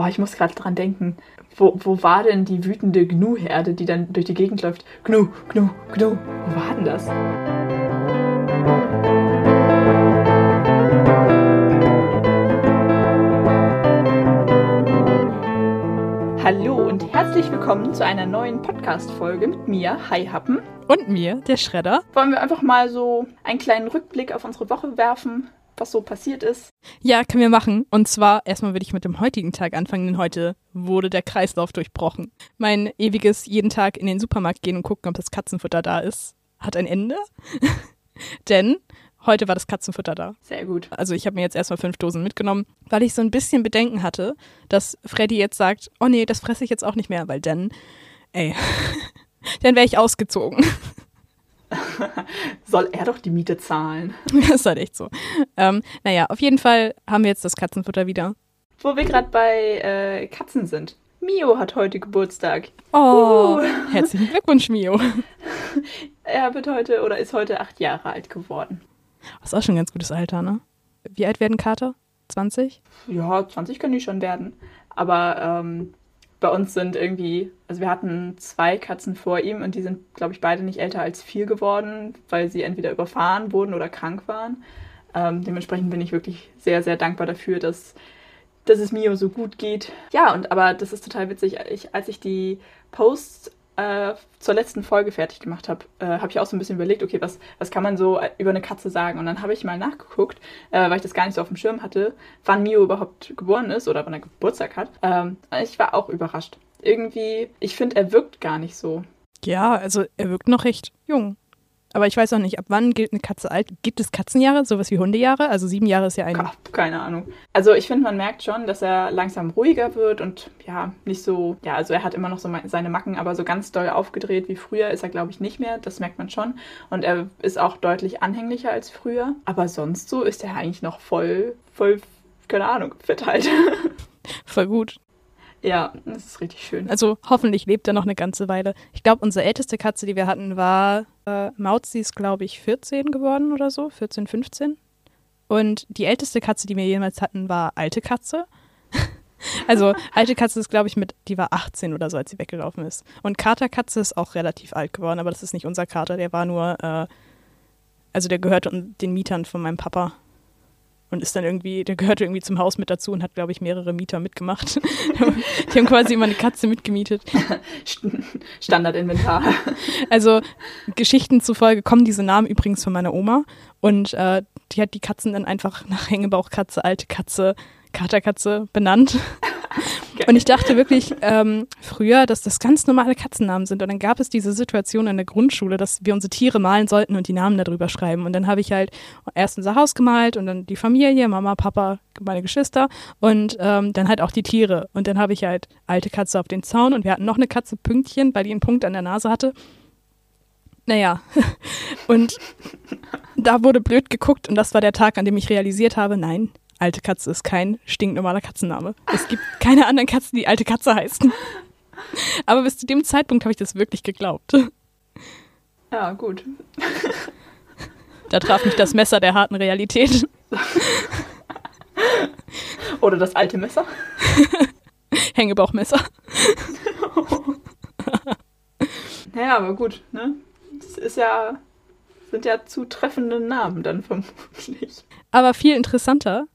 Oh, ich muss gerade dran denken. Wo, wo war denn die wütende Gnu-Herde, die dann durch die Gegend läuft? Gnu, Gnu, Gnu. Wo war denn das? Hallo und herzlich willkommen zu einer neuen Podcast-Folge mit mir, Hi Happen. Und mir, der Schredder. Wollen wir einfach mal so einen kleinen Rückblick auf unsere Woche werfen, was so passiert ist? Ja, können wir machen. Und zwar, erstmal würde ich mit dem heutigen Tag anfangen, denn heute wurde der Kreislauf durchbrochen. Mein ewiges jeden Tag in den Supermarkt gehen und gucken, ob das Katzenfutter da ist, hat ein Ende. denn heute war das Katzenfutter da. Sehr gut. Also ich habe mir jetzt erstmal fünf Dosen mitgenommen, weil ich so ein bisschen Bedenken hatte, dass Freddy jetzt sagt, oh nee, das fresse ich jetzt auch nicht mehr, weil dann, ey, dann wäre ich ausgezogen. Soll er doch die Miete zahlen? das ist halt echt so. Ähm, naja, auf jeden Fall haben wir jetzt das Katzenfutter wieder. Wo wir gerade bei äh, Katzen sind. Mio hat heute Geburtstag. Oh, uh. herzlichen Glückwunsch, Mio. er wird heute oder ist heute acht Jahre alt geworden. Das ist auch schon ein ganz gutes Alter, ne? Wie alt werden Kater? 20? Ja, 20 können die schon werden. Aber ähm, bei uns sind irgendwie, also wir hatten zwei Katzen vor ihm und die sind, glaube ich, beide nicht älter als vier geworden, weil sie entweder überfahren wurden oder krank waren. Ähm, dementsprechend bin ich wirklich sehr, sehr dankbar dafür, dass, dass es Mio so gut geht. Ja, und aber das ist total witzig. Ich, als ich die Posts äh, zur letzten Folge fertig gemacht habe, äh, habe ich auch so ein bisschen überlegt, okay, was, was kann man so über eine Katze sagen? Und dann habe ich mal nachgeguckt, äh, weil ich das gar nicht so auf dem Schirm hatte, wann Mio überhaupt geboren ist oder wann er Geburtstag hat. Ähm, ich war auch überrascht. Irgendwie, ich finde, er wirkt gar nicht so. Ja, also er wirkt noch recht jung. Aber ich weiß auch nicht, ab wann gilt eine Katze alt? Gibt es Katzenjahre, sowas wie Hundejahre? Also sieben Jahre ist ja ein. Keine Ahnung. Also ich finde, man merkt schon, dass er langsam ruhiger wird und ja, nicht so, ja, also er hat immer noch so seine Macken, aber so ganz doll aufgedreht wie früher ist er, glaube ich, nicht mehr. Das merkt man schon. Und er ist auch deutlich anhänglicher als früher. Aber sonst so ist er eigentlich noch voll, voll, keine Ahnung, fit halt. Voll gut. Ja, das ist richtig schön. Also hoffentlich lebt er noch eine ganze Weile. Ich glaube, unsere älteste Katze, die wir hatten, war äh, Mauzi ist, glaube ich, 14 geworden oder so, 14, 15. Und die älteste Katze, die wir jemals hatten, war alte Katze. also alte Katze ist, glaube ich, mit, die war 18 oder so, als sie weggelaufen ist. Und Katerkatze ist auch relativ alt geworden, aber das ist nicht unser Kater, der war nur, äh, also der gehört den Mietern von meinem Papa und ist dann irgendwie, der gehörte irgendwie zum Haus mit dazu und hat, glaube ich, mehrere Mieter mitgemacht. die haben quasi immer eine Katze mitgemietet. Standardinventar. Also Geschichten zufolge kommen diese Namen übrigens von meiner Oma und äh, die hat die Katzen dann einfach nach Hängebauchkatze, alte Katze, Katerkatze benannt. Und ich dachte wirklich ähm, früher, dass das ganz normale Katzennamen sind. Und dann gab es diese Situation in der Grundschule, dass wir unsere Tiere malen sollten und die Namen darüber schreiben. Und dann habe ich halt erst unser Haus gemalt und dann die Familie, Mama, Papa, meine Geschwister und ähm, dann halt auch die Tiere. Und dann habe ich halt alte Katze auf den Zaun und wir hatten noch eine Katze Pünktchen, weil die einen Punkt an der Nase hatte. Naja, und da wurde blöd geguckt und das war der Tag, an dem ich realisiert habe, nein, Alte Katze ist kein stinknormaler Katzenname. Es gibt keine anderen Katzen, die alte Katze heißen. Aber bis zu dem Zeitpunkt habe ich das wirklich geglaubt. Ja, gut. Da traf mich das Messer der harten Realität. Oder das alte Messer. Hängebauchmesser. naja, aber gut, ne? Das ist ja, sind ja zutreffende Namen dann vermutlich. Aber viel interessanter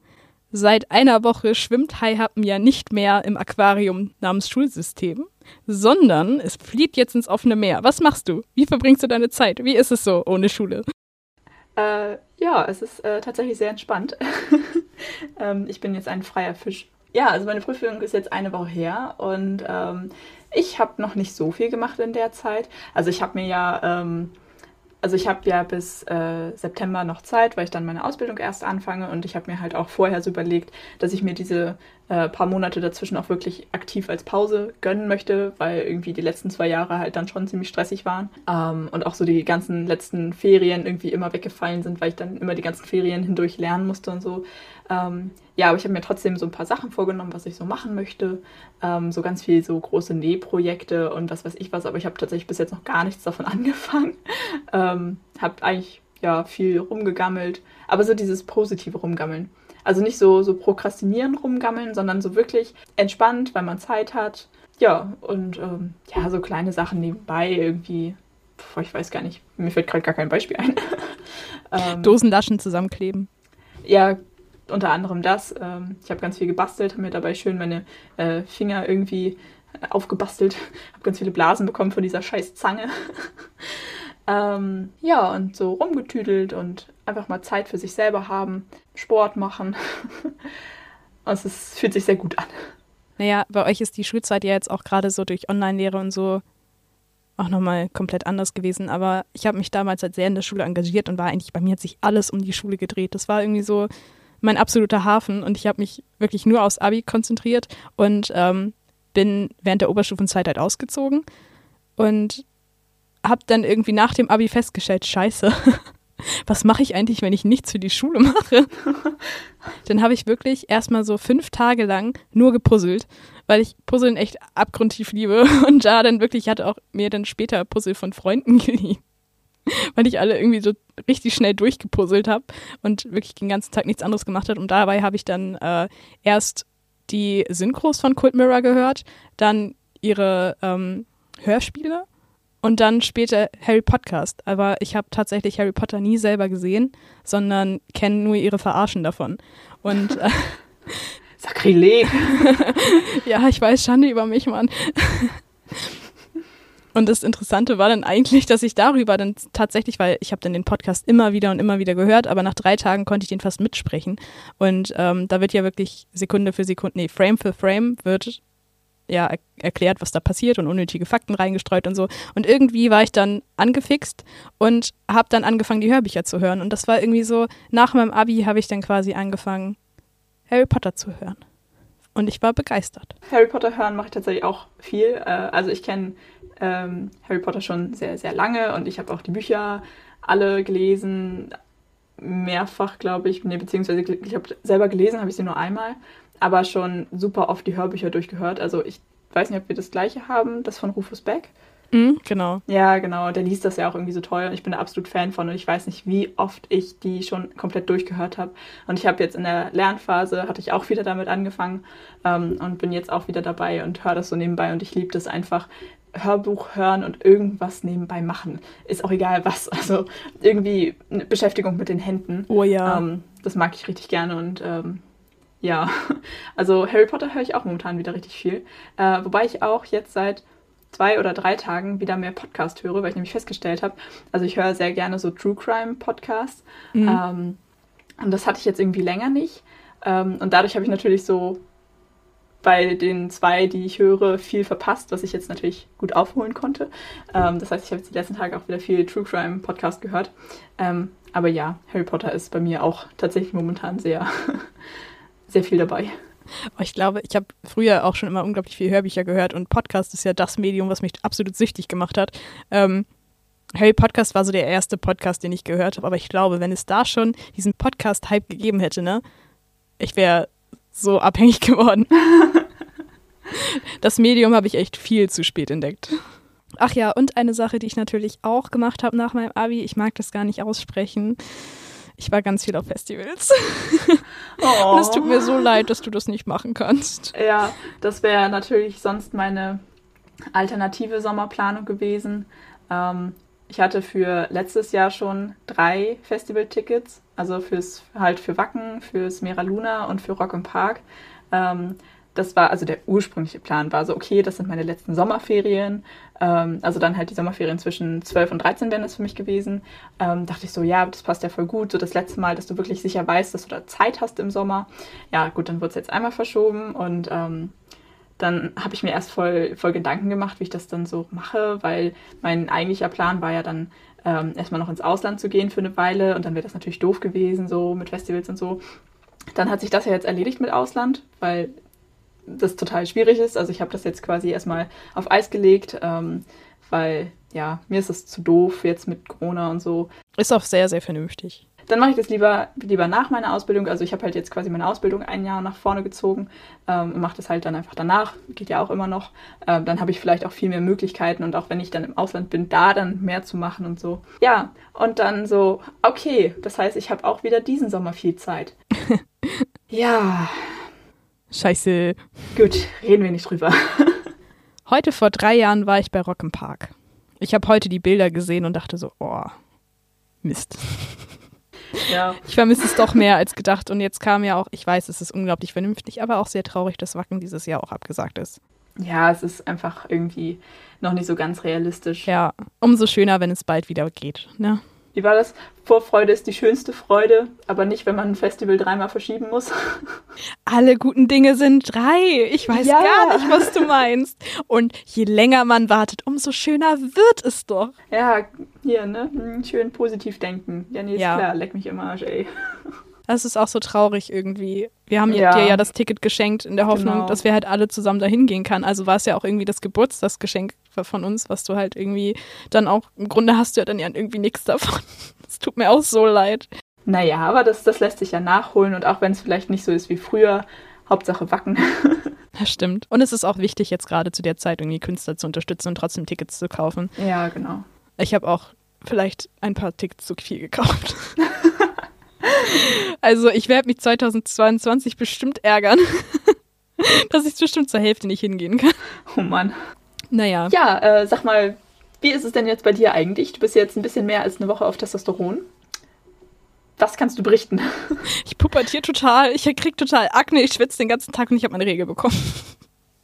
Seit einer Woche schwimmt Haihappen ja nicht mehr im Aquarium namens Schulsystem, sondern es flieht jetzt ins offene Meer. Was machst du? Wie verbringst du deine Zeit? Wie ist es so ohne Schule? Äh, ja, es ist äh, tatsächlich sehr entspannt. ähm, ich bin jetzt ein freier Fisch. Ja, also meine Prüfung ist jetzt eine Woche her und ähm, ich habe noch nicht so viel gemacht in der Zeit. Also ich habe mir ja ähm, also ich habe ja bis äh, September noch Zeit, weil ich dann meine Ausbildung erst anfange und ich habe mir halt auch vorher so überlegt, dass ich mir diese äh, paar Monate dazwischen auch wirklich aktiv als Pause gönnen möchte, weil irgendwie die letzten zwei Jahre halt dann schon ziemlich stressig waren ähm, und auch so die ganzen letzten Ferien irgendwie immer weggefallen sind, weil ich dann immer die ganzen Ferien hindurch lernen musste und so. Ähm, ja, aber ich habe mir trotzdem so ein paar Sachen vorgenommen, was ich so machen möchte. Ähm, so ganz viel so große Nähprojekte und was weiß ich was, aber ich habe tatsächlich bis jetzt noch gar nichts davon angefangen. ähm, habe eigentlich ja viel rumgegammelt, aber so dieses positive Rumgammeln. Also nicht so, so prokrastinieren, rumgammeln, sondern so wirklich entspannt, weil man Zeit hat. Ja, und ähm, ja, so kleine Sachen nebenbei irgendwie. Boah, ich weiß gar nicht, mir fällt gerade gar kein Beispiel ein. ähm, Dosenlaschen zusammenkleben. Ja, unter anderem das. Ähm, ich habe ganz viel gebastelt, habe mir dabei schön meine äh, Finger irgendwie aufgebastelt, habe ganz viele Blasen bekommen von dieser scheiß Zange. ähm, ja, und so rumgetüdelt und einfach mal Zeit für sich selber haben, Sport machen. und es fühlt sich sehr gut an. Naja, bei euch ist die Schulzeit ja jetzt auch gerade so durch Online-Lehre und so auch nochmal komplett anders gewesen. Aber ich habe mich damals halt sehr in der Schule engagiert und war eigentlich, bei mir hat sich alles um die Schule gedreht. Das war irgendwie so mein absoluter Hafen und ich habe mich wirklich nur aufs Abi konzentriert und ähm, bin während der Oberstufenzeit halt ausgezogen und habe dann irgendwie nach dem Abi festgestellt, scheiße, was mache ich eigentlich, wenn ich nichts für die Schule mache? dann habe ich wirklich erstmal so fünf Tage lang nur gepuzzelt, weil ich Puzzeln echt abgrundtief liebe und da dann wirklich, ich hatte auch mir dann später Puzzle von Freunden geliehen, weil ich alle irgendwie so richtig schnell durchgepuzzelt habe und wirklich den ganzen Tag nichts anderes gemacht habe und dabei habe ich dann äh, erst die Synchros von Cult Mirror gehört, dann ihre ähm, Hörspiele und dann später Harry Podcast. Aber ich habe tatsächlich Harry Potter nie selber gesehen, sondern kenne nur ihre Verarschen davon. Und äh, Sakrileg. ja, ich weiß, Schande über mich, Mann. Und das Interessante war dann eigentlich, dass ich darüber dann tatsächlich, weil ich habe dann den Podcast immer wieder und immer wieder gehört, aber nach drei Tagen konnte ich den fast mitsprechen. Und ähm, da wird ja wirklich Sekunde für Sekunde, nee, Frame für Frame wird ja er erklärt, was da passiert und unnötige Fakten reingestreut und so. Und irgendwie war ich dann angefixt und habe dann angefangen, die Hörbücher zu hören. Und das war irgendwie so, nach meinem Abi habe ich dann quasi angefangen, Harry Potter zu hören. Und ich war begeistert. Harry Potter hören mache ich tatsächlich auch viel. Äh, also ich kenne ähm, Harry Potter schon sehr, sehr lange und ich habe auch die Bücher alle gelesen, mehrfach, glaube ich. Nee, beziehungsweise ich habe selber gelesen, habe ich sie nur einmal, aber schon super oft die Hörbücher durchgehört. Also ich weiß nicht, ob wir das gleiche haben, das von Rufus Beck. Mhm, genau. Ja, genau. Der liest das ja auch irgendwie so toll und ich bin da absolut Fan von und ich weiß nicht, wie oft ich die schon komplett durchgehört habe. Und ich habe jetzt in der Lernphase, hatte ich auch wieder damit angefangen ähm, und bin jetzt auch wieder dabei und höre das so nebenbei und ich liebe das einfach, Hörbuch hören und irgendwas nebenbei machen. Ist auch egal was. Also irgendwie eine Beschäftigung mit den Händen. Oh ja. Ähm, das mag ich richtig gerne und ähm, ja, also Harry Potter höre ich auch momentan wieder richtig viel. Äh, wobei ich auch jetzt seit zwei oder drei Tagen wieder mehr Podcast höre, weil ich nämlich festgestellt habe, also ich höre sehr gerne so True Crime Podcasts. Mhm. Ähm, und das hatte ich jetzt irgendwie länger nicht. Ähm, und dadurch habe ich natürlich so bei den zwei, die ich höre, viel verpasst, was ich jetzt natürlich gut aufholen konnte. Ähm, das heißt, ich habe jetzt die letzten Tage auch wieder viel True Crime Podcast gehört. Ähm, aber ja, Harry Potter ist bei mir auch tatsächlich momentan sehr, sehr viel dabei. Oh, ich glaube, ich habe früher auch schon immer unglaublich viel Hörbücher gehört und Podcast ist ja das Medium, was mich absolut süchtig gemacht hat. Ähm, Harry Podcast war so der erste Podcast, den ich gehört habe, aber ich glaube, wenn es da schon diesen Podcast-Hype gegeben hätte, ne, ich wäre so abhängig geworden. das Medium habe ich echt viel zu spät entdeckt. Ach ja, und eine Sache, die ich natürlich auch gemacht habe nach meinem Abi, ich mag das gar nicht aussprechen. Ich war ganz viel auf Festivals. Oh. Und es tut mir so leid, dass du das nicht machen kannst. Ja, das wäre natürlich sonst meine alternative Sommerplanung gewesen. Ähm, ich hatte für letztes Jahr schon drei Festival-Tickets, also fürs halt für Wacken, fürs Mera Luna und für Rock im Park. Ähm, das war, also der ursprüngliche Plan war so, okay, das sind meine letzten Sommerferien. Ähm, also dann halt die Sommerferien zwischen 12 und 13 wären das für mich gewesen. Ähm, dachte ich so, ja, das passt ja voll gut. So das letzte Mal, dass du wirklich sicher weißt, dass du da Zeit hast im Sommer. Ja, gut, dann wurde es jetzt einmal verschoben und ähm, dann habe ich mir erst voll, voll Gedanken gemacht, wie ich das dann so mache, weil mein eigentlicher Plan war ja dann ähm, erstmal noch ins Ausland zu gehen für eine Weile und dann wäre das natürlich doof gewesen, so mit Festivals und so. Dann hat sich das ja jetzt erledigt mit Ausland, weil das total schwierig ist. Also ich habe das jetzt quasi erstmal auf Eis gelegt, ähm, weil ja, mir ist es zu doof jetzt mit Corona und so. Ist auch sehr, sehr vernünftig. Dann mache ich das lieber, lieber nach meiner Ausbildung. Also ich habe halt jetzt quasi meine Ausbildung ein Jahr nach vorne gezogen ähm, und mache das halt dann einfach danach. Geht ja auch immer noch. Ähm, dann habe ich vielleicht auch viel mehr Möglichkeiten und auch wenn ich dann im Ausland bin, da dann mehr zu machen und so. Ja, und dann so, okay, das heißt, ich habe auch wieder diesen Sommer viel Zeit. Ja. Scheiße. Gut, reden wir nicht drüber. Heute vor drei Jahren war ich bei Rock im Park. Ich habe heute die Bilder gesehen und dachte so, oh, Mist. Ja. Ich vermisse es doch mehr als gedacht. Und jetzt kam ja auch, ich weiß, es ist unglaublich vernünftig, aber auch sehr traurig, dass Wacken dieses Jahr auch abgesagt ist. Ja, es ist einfach irgendwie noch nicht so ganz realistisch. Ja, umso schöner, wenn es bald wieder geht. Ne? Wie war das? Vorfreude ist die schönste Freude, aber nicht, wenn man ein Festival dreimal verschieben muss. Alle guten Dinge sind drei. Ich weiß Ja. gar nicht, was du meinst. Und je länger man wartet, umso schöner wird es doch. Ja, hier, ne? Hm, Schön positiv denken. Ja, nee, ist Ja. klar, leck mich im Arsch, ey. Das ist auch so traurig irgendwie. Wir haben Ja. dir ja das Ticket geschenkt in der Hoffnung, Genau. dass wir halt alle zusammen dahin gehen kann. Also war es ja auch irgendwie das Geburtstagsgeschenk von uns, was du halt irgendwie dann auch, im Grunde hast du ja dann ja irgendwie nichts davon. Es tut mir auch so leid. Naja, aber das, das lässt sich ja nachholen und auch wenn es vielleicht nicht so ist wie früher, Hauptsache Wacken. Das stimmt. Und es ist auch wichtig, jetzt gerade zu der Zeit irgendwie Künstler zu unterstützen und trotzdem Tickets zu kaufen. ja, genau. Ich habe auch vielleicht ein paar Tickets zu viel gekauft. also ich werde mich 2022 bestimmt ärgern, dass ich bestimmt zur Hälfte nicht hingehen kann. Oh Mann. Naja. Ja, äh, sag mal, wie ist es denn jetzt bei dir eigentlich? Du bist jetzt ein bisschen mehr als eine Woche auf Testosteron. Was kannst du berichten? Ich pubertiere total, ich krieg total Akne, ich schwitze den ganzen Tag und ich habe meine Regel bekommen.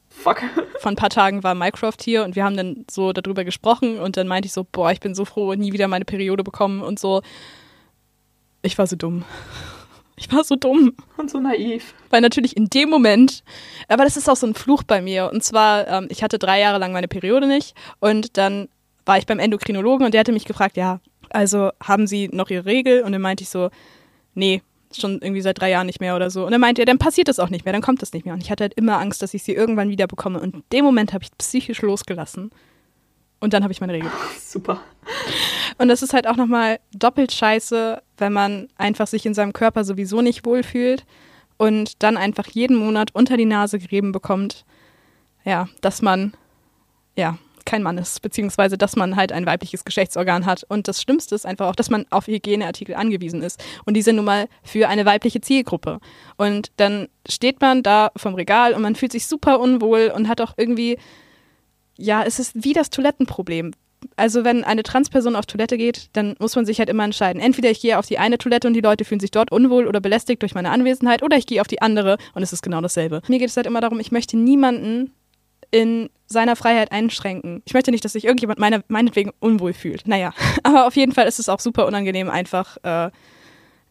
Fuck. Vor ein paar Tagen war Mycroft hier und wir haben dann so darüber gesprochen und dann meinte ich so, boah, ich bin so froh, nie wieder meine Periode bekommen und so. Ich war so dumm. Ich war so dumm. Und so naiv. Weil natürlich in dem Moment, aber das ist auch so ein Fluch bei mir. Und zwar, ähm, ich hatte drei Jahre lang meine Periode nicht und dann war ich beim Endokrinologen und der hatte mich gefragt, ja, also haben Sie noch Ihre Regel? Und dann meinte ich so, nee, schon irgendwie seit drei Jahren nicht mehr oder so. Und dann meinte er, dann passiert das auch nicht mehr, dann kommt das nicht mehr. Und ich hatte halt immer Angst, dass ich sie irgendwann wieder bekomme. Und in dem Moment habe ich psychisch losgelassen. Und dann habe ich meine Regel. Super. Und das ist halt auch nochmal doppelt scheiße, wenn man einfach sich in seinem Körper sowieso nicht wohlfühlt und dann einfach jeden Monat unter die Nase gerieben bekommt, ja, dass man, ja, kein Mann ist, beziehungsweise dass man halt ein weibliches Geschlechtsorgan hat. Und das Schlimmste ist einfach auch, dass man auf Hygieneartikel angewiesen ist. Und die sind nun mal für eine weibliche Zielgruppe. Und dann steht man da vom Regal und man fühlt sich super unwohl und hat auch irgendwie, ja, es ist wie das Toilettenproblem also wenn eine Transperson auf Toilette geht, dann muss man sich halt immer entscheiden. Entweder ich gehe auf die eine Toilette und die Leute fühlen sich dort unwohl oder belästigt durch meine Anwesenheit, oder ich gehe auf die andere und es ist genau dasselbe. Mir geht es halt immer darum, ich möchte niemanden in seiner Freiheit einschränken. Ich möchte nicht, dass sich irgendjemand meine, meinetwegen unwohl fühlt. Naja, aber auf jeden Fall ist es auch super unangenehm, einfach, äh,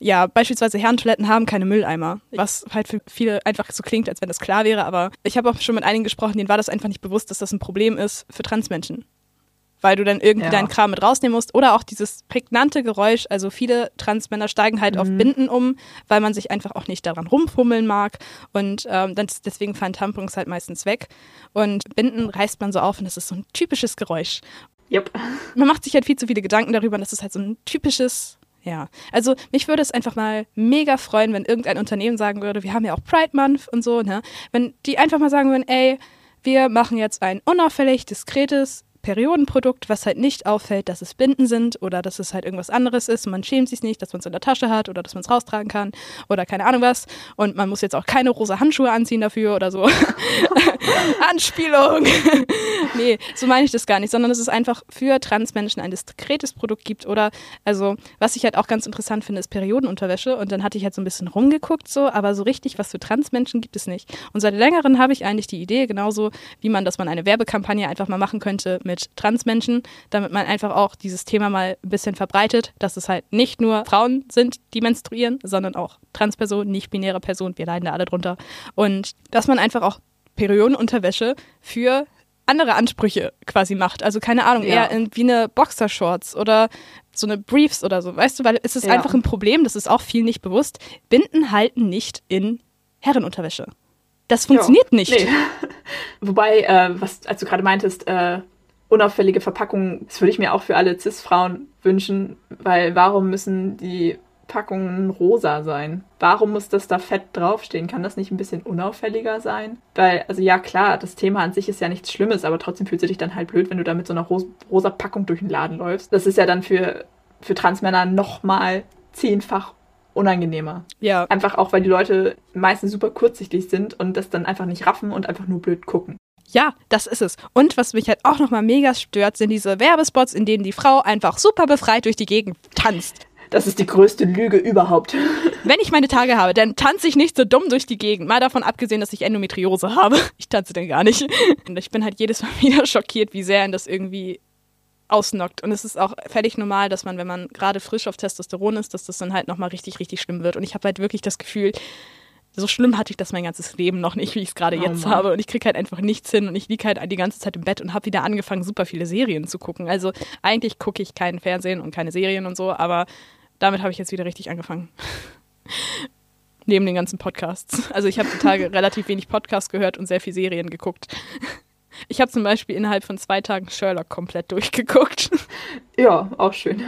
ja, beispielsweise Herrentoiletten haben keine Mülleimer, was halt für viele einfach so klingt, als wenn das klar wäre, aber ich habe auch schon mit einigen gesprochen, denen war das einfach nicht bewusst, dass das ein Problem ist für Transmenschen weil du dann irgendwie Ja. deinen Kram mit rausnehmen musst. Oder auch dieses prägnante Geräusch. Also viele Transmänner steigen halt auf Binden um, weil man sich einfach auch nicht daran rumfummeln mag. Und ähm, dann, deswegen fallen Tampons halt meistens weg. Und Binden reißt man so auf und das ist so ein typisches Geräusch. Yep. Man macht sich halt viel zu viele Gedanken darüber und das ist halt so ein typisches. Ja, also mich würde es einfach mal mega freuen, wenn irgendein Unternehmen sagen würde, wir haben ja auch Pride Month und so, ne? Wenn die einfach mal sagen würden, ey, wir machen jetzt ein unauffällig, diskretes Periodenprodukt, was halt nicht auffällt, dass es Binden sind oder dass es halt irgendwas anderes ist man schämt sich nicht, dass man es in der Tasche hat oder dass man es raustragen kann oder keine Ahnung was und man muss jetzt auch keine rosa Handschuhe anziehen dafür oder so. Anspielung. nee, so meine ich das gar nicht, sondern dass es einfach für Transmenschen ein diskretes Produkt gibt oder also was ich halt auch ganz interessant finde, ist Periodenunterwäsche und dann hatte ich halt so ein bisschen rumgeguckt so, aber so richtig was für Transmenschen gibt es nicht. Und seit längerem habe ich eigentlich die Idee, genauso wie man, dass man eine Werbekampagne einfach mal machen könnte mit Transmenschen, damit man einfach auch dieses Thema mal ein bisschen verbreitet, dass es halt nicht nur Frauen sind, die menstruieren, sondern auch Transpersonen, nicht-binäre Personen, wir leiden da alle drunter. Und dass man einfach auch Periodenunterwäsche für andere Ansprüche quasi macht. Also keine Ahnung, Ja. eher in, wie eine Boxershorts oder so eine Briefs oder so. Weißt du, weil es ist Ja. einfach ein Problem, das ist auch viel nicht bewusst. Binden halten nicht in Herrenunterwäsche. Das funktioniert nicht. Nee. Wobei, äh, was, als du gerade meintest, äh, unauffällige Verpackungen, das würde ich mir auch für alle Cis-Frauen wünschen, weil warum müssen die Packungen rosa sein? Warum muss das da fett draufstehen? Kann das nicht ein bisschen unauffälliger sein? Weil, also ja klar, das Thema an sich ist ja nichts Schlimmes, aber trotzdem fühlst du dich dann halt blöd, wenn du da mit so einer ros rosa Packung durch den Laden läufst. Das ist ja dann für, für Transmänner nochmal zehnfach unangenehmer. Ja. Einfach auch, weil die Leute meistens super kurzsichtig sind und das dann einfach nicht raffen und einfach nur blöd gucken. Ja, das ist es. Und was mich halt auch nochmal mega stört, sind diese Werbespots, in denen die Frau einfach super befreit durch die Gegend tanzt. Das ist die größte Lüge überhaupt. Wenn ich meine Tage habe, dann tanze ich nicht so dumm durch die Gegend. Mal davon abgesehen, dass ich Endometriose habe. Ich tanze denn gar nicht. Und ich bin halt jedes Mal wieder schockiert, wie sehr ihn das irgendwie ausnockt. Und es ist auch völlig normal, dass man, wenn man gerade frisch auf Testosteron ist, dass das dann halt nochmal richtig, richtig schlimm wird. Und ich habe halt wirklich das Gefühl, so schlimm hatte ich das mein ganzes Leben noch nicht, wie ich es gerade oh jetzt Mann. habe. Und ich kriege halt einfach nichts hin und ich liege halt die ganze Zeit im Bett und habe wieder angefangen, super viele Serien zu gucken. Also eigentlich gucke ich keinen Fernsehen und keine Serien und so, aber damit habe ich jetzt wieder richtig angefangen. Neben den ganzen Podcasts. Also ich habe die Tage relativ wenig Podcasts gehört und sehr viel Serien geguckt. Ich habe zum Beispiel innerhalb von zwei Tagen Sherlock komplett durchgeguckt. Ja, auch schön.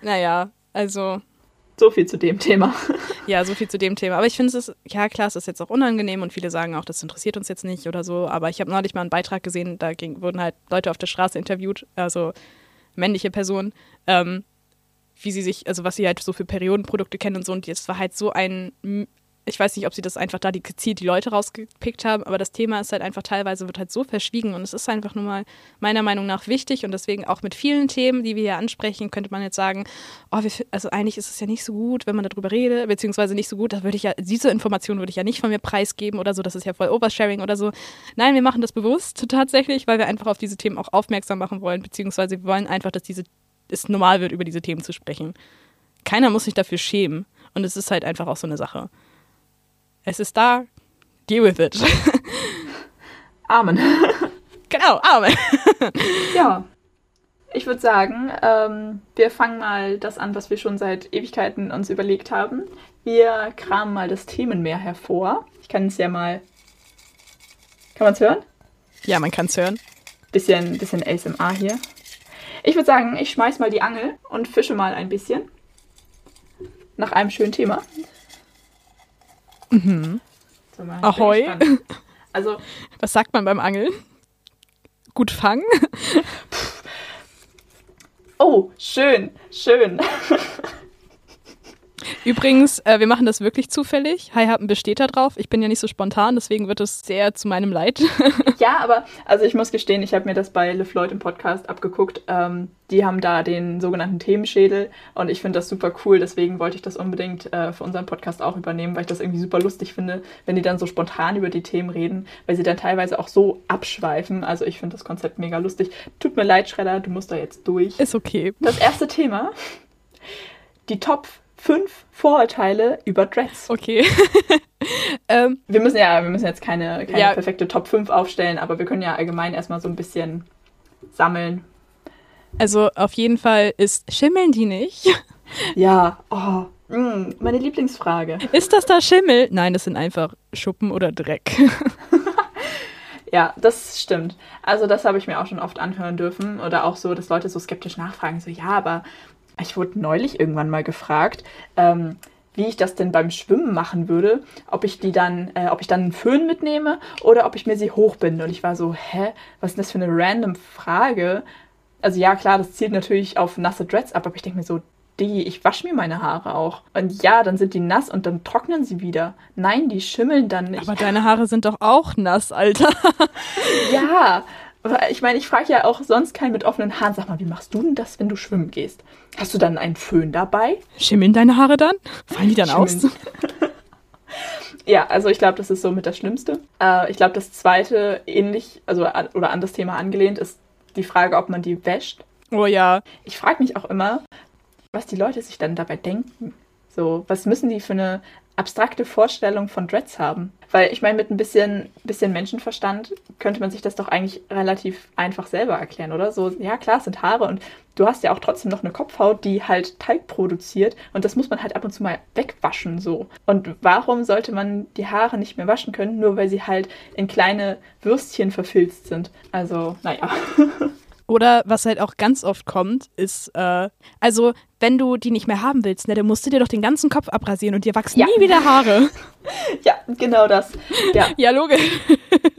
Naja, also. So viel zu dem Thema. Ja, so viel zu dem Thema. Aber ich finde es, ja klar, es ist jetzt auch unangenehm und viele sagen auch, das interessiert uns jetzt nicht oder so. Aber ich habe neulich mal einen Beitrag gesehen, da ging, wurden halt Leute auf der Straße interviewt, also männliche Personen, ähm, wie sie sich, also was sie halt so für Periodenprodukte kennen und so. Und jetzt war halt so ein, ich weiß nicht, ob sie das einfach da gezielt die Leute rausgepickt haben, aber das Thema ist halt einfach teilweise wird halt so verschwiegen und es ist einfach nur mal meiner Meinung nach wichtig und deswegen auch mit vielen Themen, die wir hier ansprechen, könnte man jetzt sagen, oh, wir, also eigentlich ist es ja nicht so gut, wenn man darüber redet, beziehungsweise nicht so gut, da würde ich ja, diese Information würde ich ja nicht von mir preisgeben oder so, das ist ja voll Oversharing oder so. Nein, wir machen das bewusst tatsächlich, weil wir einfach auf diese Themen auch aufmerksam machen wollen, beziehungsweise wir wollen einfach, dass diese es normal wird, über diese Themen zu sprechen. Keiner muss sich dafür schämen. Und es ist halt einfach auch so eine Sache. Es ist da, deal with it. Amen. Genau, Amen. ja. Ich würde sagen, ähm, wir fangen mal das an, was wir schon seit Ewigkeiten uns überlegt haben. Wir kramen mal das Themenmeer hervor. Ich kann es ja mal. Kann man es hören? Ja, man kann es hören. Bisschen, bisschen ASMR hier. Ich würde sagen, ich schmeiß mal die Angel und fische mal ein bisschen. Nach einem schönen Thema. Mhm. So, Ahoi. Also, was sagt man beim Angeln? Gut fangen? Oh, schön, schön. Übrigens, äh, wir machen das wirklich zufällig. Hi Happen besteht da drauf. Ich bin ja nicht so spontan, deswegen wird es sehr zu meinem Leid. ja, aber also ich muss gestehen, ich habe mir das bei LeFloid im Podcast abgeguckt. Ähm, die haben da den sogenannten Themenschädel und ich finde das super cool. Deswegen wollte ich das unbedingt äh, für unseren Podcast auch übernehmen, weil ich das irgendwie super lustig finde, wenn die dann so spontan über die Themen reden, weil sie dann teilweise auch so abschweifen. Also ich finde das Konzept mega lustig. Tut mir leid, Schredder, du musst da jetzt durch. Ist okay. Das erste Thema. Die Top fünf Vorurteile über Dreads. Okay. ähm, wir müssen ja, wir müssen jetzt keine, keine ja. perfekte Top 5 aufstellen, aber wir können ja allgemein erstmal so ein bisschen sammeln. Also auf jeden Fall ist schimmeln die nicht? Ja, oh, mh, mm, meine Lieblingsfrage. Ist das da Schimmel? Nein, das sind einfach Schuppen oder Dreck. Ja, das stimmt. Also das habe ich mir auch schon oft anhören dürfen oder auch so, dass Leute so skeptisch nachfragen, so ja, aber ich wurde neulich irgendwann mal gefragt, ähm, wie ich das denn beim Schwimmen machen würde, ob ich die dann, äh, ob ich dann einen Föhn mitnehme oder ob ich mir sie hochbinde. Und ich war so, hä, was ist denn das für eine random Frage? Also ja, klar, das zielt natürlich auf nasse Dreads ab, aber ich denke mir so, die, ich wasche mir meine Haare auch. Und ja, dann sind die nass und dann trocknen sie wieder. Nein, die schimmeln dann nicht. Aber deine Haare sind doch auch nass, Alter. ja, ich meine, ich frage ja auch sonst keinen mit offenen Haaren. Sag mal, wie machst du denn das, wenn du schwimmen gehst? Hast du dann einen Föhn dabei? Schimmeln deine Haare dann? Fallen die dann Schimmeln. aus? ja, also ich glaube, das ist somit das Schlimmste. Äh, ich glaube, das zweite, ähnlich, also oder an das Thema angelehnt, ist die Frage, ob man die wäscht. Oh ja. Ich frage mich auch immer, was die Leute sich dann dabei denken. So, was müssen die für eine abstrakte Vorstellung von Dreads haben? Weil ich meine, mit ein bisschen, bisschen Menschenverstand könnte man sich das doch eigentlich relativ einfach selber erklären, oder? So, ja klar, es sind Haare und du hast ja auch trotzdem noch eine Kopfhaut, die halt Teig produziert und das muss man halt ab und zu mal wegwaschen so. Und warum sollte man die Haare nicht mehr waschen können, nur weil sie halt in kleine Würstchen verfilzt sind? Also, naja. Oder was halt auch ganz oft kommt, ist, äh, also wenn du die nicht mehr haben willst, ne, dann musst du dir doch den ganzen Kopf abrasieren und dir wachsen ja. nie wieder Haare. Ja, genau das. Ja, ja logisch.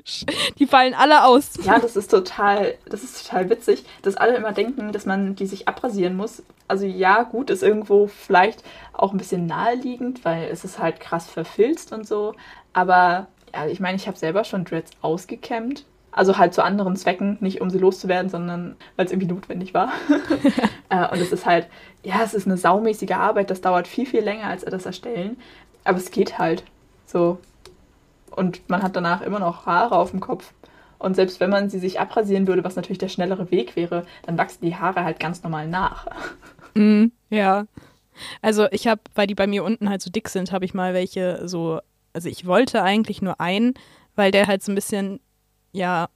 Die fallen alle aus. Ja, das ist total, das ist total witzig, dass alle immer denken, dass man die sich abrasieren muss. Also ja, gut, ist irgendwo vielleicht auch ein bisschen naheliegend, weil es ist halt krass verfilzt und so. Aber ja, ich meine, ich habe selber schon Dreads ausgekämmt also halt zu anderen Zwecken, nicht um sie loszuwerden, sondern weil es irgendwie notwendig war. Äh, und es ist halt, ja, es ist eine saumäßige Arbeit, das dauert viel, viel länger als das Erstellen. Aber es geht halt so. Und man hat danach immer noch Haare auf dem Kopf. Und selbst wenn man sie sich abrasieren würde, was natürlich der schnellere Weg wäre, dann wachsen die Haare halt ganz normal nach. Mm, ja. Also ich habe, weil die bei mir unten halt so dick sind, habe ich mal welche so, also ich wollte eigentlich nur einen, weil der halt so ein bisschen ja,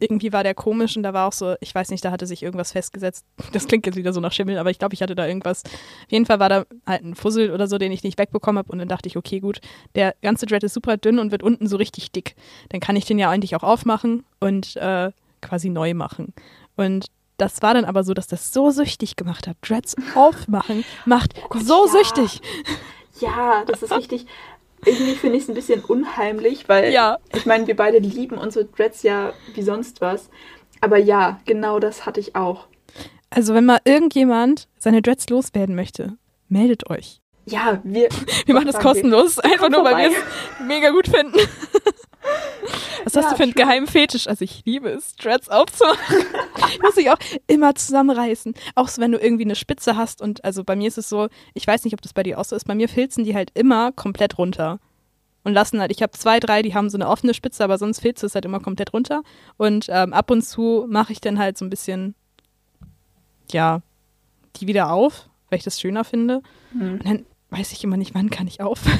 irgendwie war der komisch und da war auch so, ich weiß nicht, da hatte sich irgendwas festgesetzt. Das klingt jetzt wieder so nach Schimmel, aber ich glaube, ich hatte da irgendwas. Auf jeden Fall war da halt ein Fussel oder so, den ich nicht wegbekommen habe und dann dachte ich, okay, gut, der ganze Dread ist super dünn und wird unten so richtig dick. Dann kann ich den ja eigentlich auch aufmachen und äh, quasi neu machen. Und das war dann aber so, dass das so süchtig gemacht hat. Dreads aufmachen macht oh Gott, so ja. süchtig. Ja, das ist richtig irgendwie finde ich es ein bisschen unheimlich, weil ja. ich meine, wir beide lieben unsere Dreads ja wie sonst was. Aber ja, genau das hatte ich auch. Also, wenn mal irgendjemand seine Dreads loswerden möchte, meldet euch. Ja, wir. Wir machen das kostenlos, einfach nur, weil wir es mega gut finden. Was hast ja, du für einen geheimen Fetisch? Also ich liebe es, Dreads aufzumachen. ich muss dich auch immer zusammenreißen. Auch so, wenn du irgendwie eine Spitze hast und also bei mir ist es so, ich weiß nicht, ob das bei dir auch so ist, bei mir filzen die halt immer komplett runter. Und lassen halt, ich habe zwei, drei, die haben so eine offene Spitze, aber sonst filzt es halt immer komplett runter. Und ähm, ab und zu mache ich dann halt so ein bisschen, ja, die wieder auf, weil ich das schöner finde. Mhm. Und dann weiß ich immer nicht, wann kann ich auf.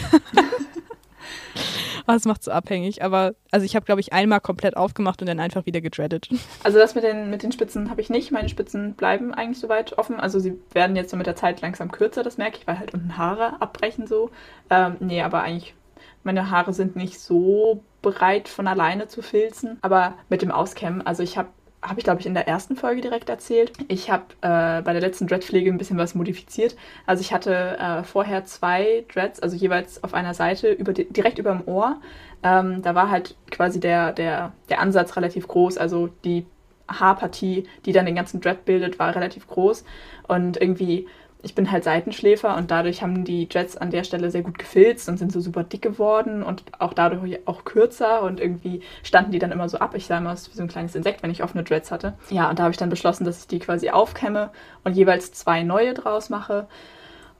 Oh, das macht so abhängig. Aber also ich habe, glaube ich, einmal komplett aufgemacht und dann einfach wieder gedreadet. Also das mit den, mit den Spitzen habe ich nicht. Meine Spitzen bleiben eigentlich soweit offen. Also sie werden jetzt so mit der Zeit langsam kürzer, das merke ich, weil halt unten Haare abbrechen so. Ähm, nee, aber eigentlich, meine Haare sind nicht so bereit von alleine zu filzen. Aber mit dem Auskämmen, also ich habe habe ich, glaube ich, in der ersten Folge direkt erzählt. Ich habe äh, bei der letzten Dreadpflege ein bisschen was modifiziert. Also ich hatte äh, vorher zwei Dreads, also jeweils auf einer Seite über direkt über dem Ohr. Ähm, da war halt quasi der, der, der Ansatz relativ groß, also die Haarpartie, die dann den ganzen Dread bildet, war relativ groß. Und irgendwie ich bin halt Seitenschläfer und dadurch haben die Jets an der Stelle sehr gut gefilzt und sind so super dick geworden und auch dadurch auch kürzer und irgendwie standen die dann immer so ab. Ich sah immer aus wie so ein kleines Insekt, wenn ich offene Dreads hatte. Ja, und da habe ich dann beschlossen, dass ich die quasi aufkämme und jeweils zwei neue draus mache.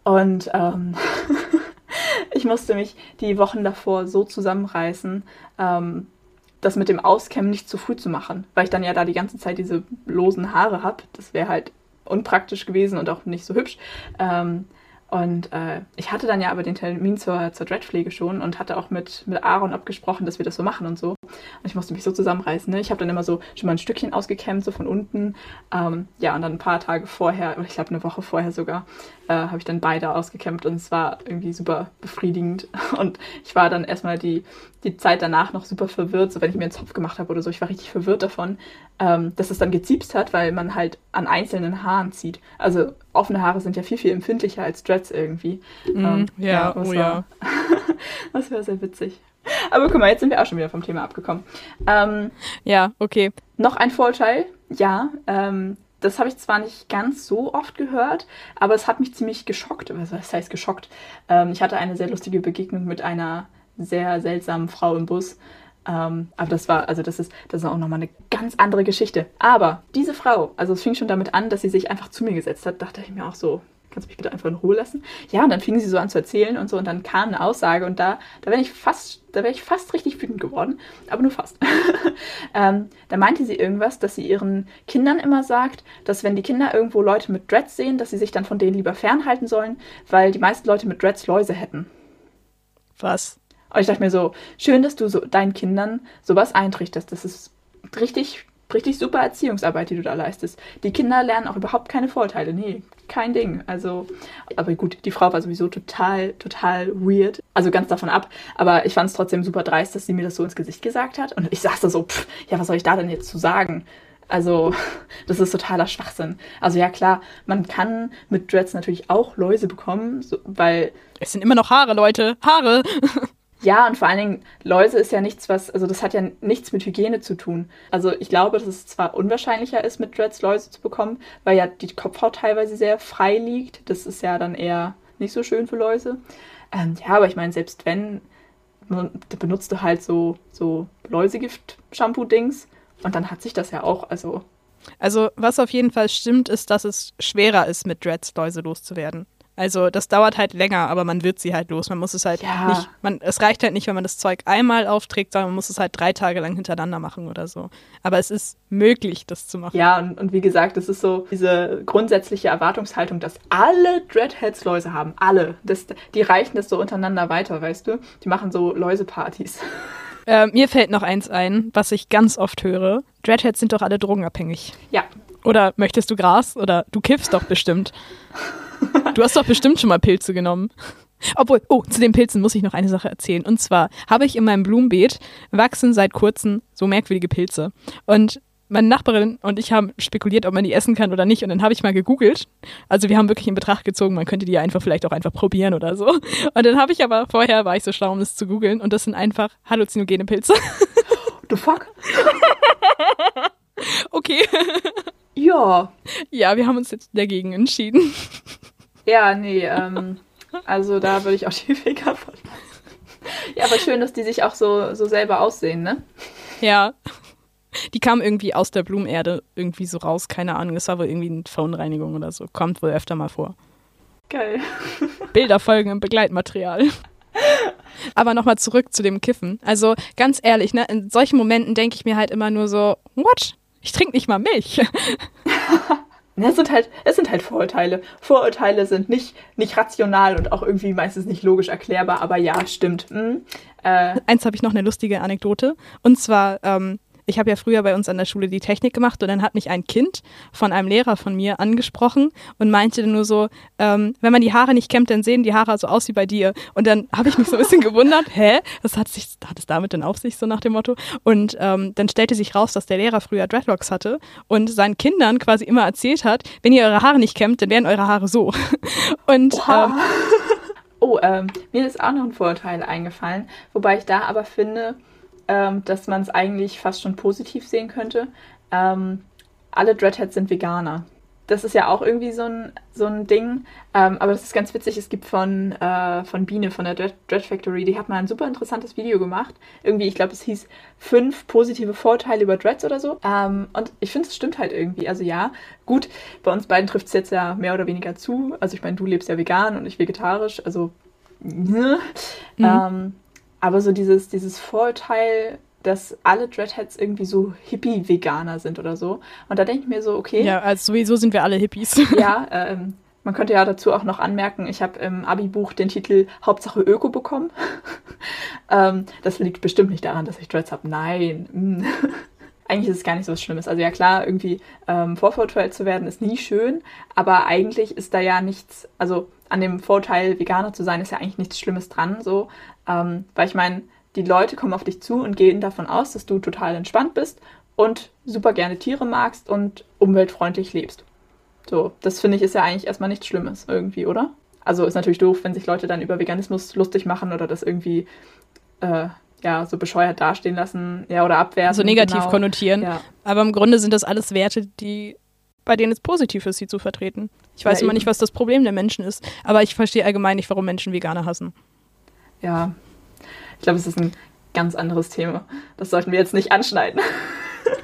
Und ähm, ich musste mich die Wochen davor so zusammenreißen, ähm, das mit dem Auskämmen nicht zu früh zu machen, weil ich dann ja da die ganze Zeit diese losen Haare habe. Das wäre halt unpraktisch gewesen und auch nicht so hübsch. Ähm, und äh, ich hatte dann ja aber den Termin zur, zur Dreadpflege schon und hatte auch mit, mit Aaron abgesprochen, dass wir das so machen und so. Und ich musste mich so zusammenreißen. Ne? Ich habe dann immer so schon mal ein Stückchen ausgekämmt, so von unten. Ähm, ja, und dann ein paar Tage vorher, oder ich glaube eine Woche vorher sogar, äh, habe ich dann beide ausgekämmt und es war irgendwie super befriedigend. Und ich war dann erstmal die, die Zeit danach noch super verwirrt, so wenn ich mir einen Zopf gemacht habe oder so. Ich war richtig verwirrt davon, ähm, dass es dann geziepst hat, weil man halt an einzelnen Haaren zieht. Also offene Haare sind ja viel, viel empfindlicher als Dreads irgendwie. Mm, ähm, ja, ja, oh war, ja. das wäre sehr witzig. Aber guck mal, jetzt sind wir auch schon wieder vom Thema abgekommen. Ähm, ja, okay. Noch ein Vorteil, ja. Ähm, das habe ich zwar nicht ganz so oft gehört, aber es hat mich ziemlich geschockt. Was heißt geschockt? Ähm, ich hatte eine sehr lustige Begegnung mit einer sehr seltsamen Frau im Bus. Ähm, aber das war, also das ist, das ist auch nochmal eine ganz andere Geschichte. Aber diese Frau, also es fing schon damit an, dass sie sich einfach zu mir gesetzt hat, dachte ich mir auch so, kannst du mich bitte einfach in Ruhe lassen? Ja, und dann fing sie so an zu erzählen und so und dann kam eine Aussage und da, da wäre ich fast, da wäre ich fast richtig wütend geworden, aber nur fast. ähm, da meinte sie irgendwas, dass sie ihren Kindern immer sagt, dass wenn die Kinder irgendwo Leute mit Dreads sehen, dass sie sich dann von denen lieber fernhalten sollen, weil die meisten Leute mit Dreads Läuse hätten. Was? Und ich dachte mir so, schön, dass du so deinen Kindern sowas eintrichterst. Das ist richtig richtig super Erziehungsarbeit, die du da leistest. Die Kinder lernen auch überhaupt keine Vorteile. Nee, kein Ding. Also, aber gut, die Frau war sowieso total, total weird. Also ganz davon ab. Aber ich fand es trotzdem super dreist, dass sie mir das so ins Gesicht gesagt hat. Und ich saß da so, pff, ja, was soll ich da denn jetzt zu sagen? Also, das ist totaler Schwachsinn. Also ja klar, man kann mit Dreads natürlich auch Läuse bekommen, so, weil. Es sind immer noch Haare, Leute. Haare. Ja, und vor allen Dingen, Läuse ist ja nichts, was, also das hat ja nichts mit Hygiene zu tun. Also ich glaube, dass es zwar unwahrscheinlicher ist, mit Dreads Läuse zu bekommen, weil ja die Kopfhaut teilweise sehr frei liegt. Das ist ja dann eher nicht so schön für Läuse. Ähm, ja, aber ich meine, selbst wenn, benutzt du halt so, so Läusegift-Shampoo-Dings und dann hat sich das ja auch, also. Also, was auf jeden Fall stimmt, ist, dass es schwerer ist, mit Dreads Läuse loszuwerden. Also das dauert halt länger, aber man wird sie halt los. Man muss es halt ja. nicht, man, es reicht halt nicht, wenn man das Zeug einmal aufträgt, sondern man muss es halt drei Tage lang hintereinander machen oder so. Aber es ist möglich, das zu machen. Ja, und, und wie gesagt, es ist so diese grundsätzliche Erwartungshaltung, dass alle Dreadheads Läuse haben. Alle. Das, die reichen das so untereinander weiter, weißt du? Die machen so Läusepartys. Äh, mir fällt noch eins ein, was ich ganz oft höre. Dreadheads sind doch alle drogenabhängig. Ja. Oder möchtest du Gras? Oder du kiffst doch bestimmt. Du hast doch bestimmt schon mal Pilze genommen. Obwohl, oh, zu den Pilzen muss ich noch eine Sache erzählen. Und zwar habe ich in meinem Blumenbeet wachsen seit kurzem so merkwürdige Pilze. Und meine Nachbarin und ich haben spekuliert, ob man die essen kann oder nicht. Und dann habe ich mal gegoogelt. Also wir haben wirklich in Betracht gezogen, man könnte die einfach vielleicht auch einfach probieren oder so. Und dann habe ich aber vorher war ich so schlau, um das zu googeln. Und das sind einfach halluzinogene Pilze. The fuck? okay. Ja. Ja, wir haben uns jetzt dagegen entschieden. Ja, nee, ähm, also da würde ich auch die Finger von. Ja, aber schön, dass die sich auch so, so selber aussehen, ne? Ja. Die kamen irgendwie aus der Blumenerde irgendwie so raus, keine Ahnung. Es war wohl irgendwie eine Phone-Reinigung oder so. Kommt wohl öfter mal vor. Geil. Bilder folgen im Begleitmaterial. Aber nochmal zurück zu dem Kiffen. Also ganz ehrlich, ne, in solchen Momenten denke ich mir halt immer nur so, what? Ich trinke nicht mal Milch. Es sind halt, es sind halt Vorurteile. Vorurteile sind nicht, nicht rational und auch irgendwie meistens nicht logisch erklärbar, aber ja, stimmt. Hm. Äh. Eins habe ich noch eine lustige Anekdote. Und zwar, ähm, ich habe ja früher bei uns an der Schule die Technik gemacht und dann hat mich ein Kind von einem Lehrer von mir angesprochen und meinte nur so, ähm, wenn man die Haare nicht kämmt, dann sehen die Haare so aus wie bei dir. Und dann habe ich mich so ein bisschen gewundert, hä, was hat, sich, hat es damit denn auf sich, so nach dem Motto? Und ähm, dann stellte sich raus, dass der Lehrer früher Dreadlocks hatte und seinen Kindern quasi immer erzählt hat, wenn ihr eure Haare nicht kämmt, dann werden eure Haare so. Und ähm, Oh, ähm, mir ist auch noch ein Vorurteil eingefallen, wobei ich da aber finde, ähm, dass man es eigentlich fast schon positiv sehen könnte. Ähm, alle Dreadheads sind Veganer. Das ist ja auch irgendwie so ein, so ein Ding. Ähm, aber das ist ganz witzig. Es gibt von, äh, von Biene, von der Dread, Dread Factory, die hat mal ein super interessantes Video gemacht. Irgendwie, ich glaube, es hieß fünf positive Vorteile über Dreads oder so. Ähm, und ich finde, es stimmt halt irgendwie. Also ja, gut, bei uns beiden trifft es jetzt ja mehr oder weniger zu. Also ich meine, du lebst ja vegan und ich vegetarisch. Also, ne? Mhm. Ähm, aber so dieses, dieses Vorurteil, dass alle Dreadheads irgendwie so Hippie-Veganer sind oder so. Und da denke ich mir so, okay. Ja, also sowieso sind wir alle Hippies. ja, ähm, man könnte ja dazu auch noch anmerken, ich habe im Abi-Buch den Titel Hauptsache Öko bekommen. ähm, das liegt bestimmt nicht daran, dass ich Dreads habe. Nein. Mm. eigentlich ist es gar nicht so was Schlimmes. Also ja klar, irgendwie ähm, vorverurteilt zu werden ist nie schön, aber eigentlich ist da ja nichts, also an dem Vorteil, Veganer zu sein, ist ja eigentlich nichts Schlimmes dran, so. Ähm, weil ich meine, die Leute kommen auf dich zu und gehen davon aus, dass du total entspannt bist und super gerne Tiere magst und umweltfreundlich lebst. So, das finde ich ist ja eigentlich erstmal nichts Schlimmes irgendwie, oder? Also ist natürlich doof, wenn sich Leute dann über Veganismus lustig machen oder das irgendwie äh, ja so bescheuert dastehen lassen, ja oder abwerten. So negativ genau. konnotieren. Ja. Aber im Grunde sind das alles Werte, die bei denen es positiv ist, sie zu vertreten. Ich weiß ja, immer nicht, was das Problem der Menschen ist, aber ich verstehe allgemein nicht, warum Menschen Veganer hassen. Ja, ich glaube, es ist ein ganz anderes Thema. Das sollten wir jetzt nicht anschneiden.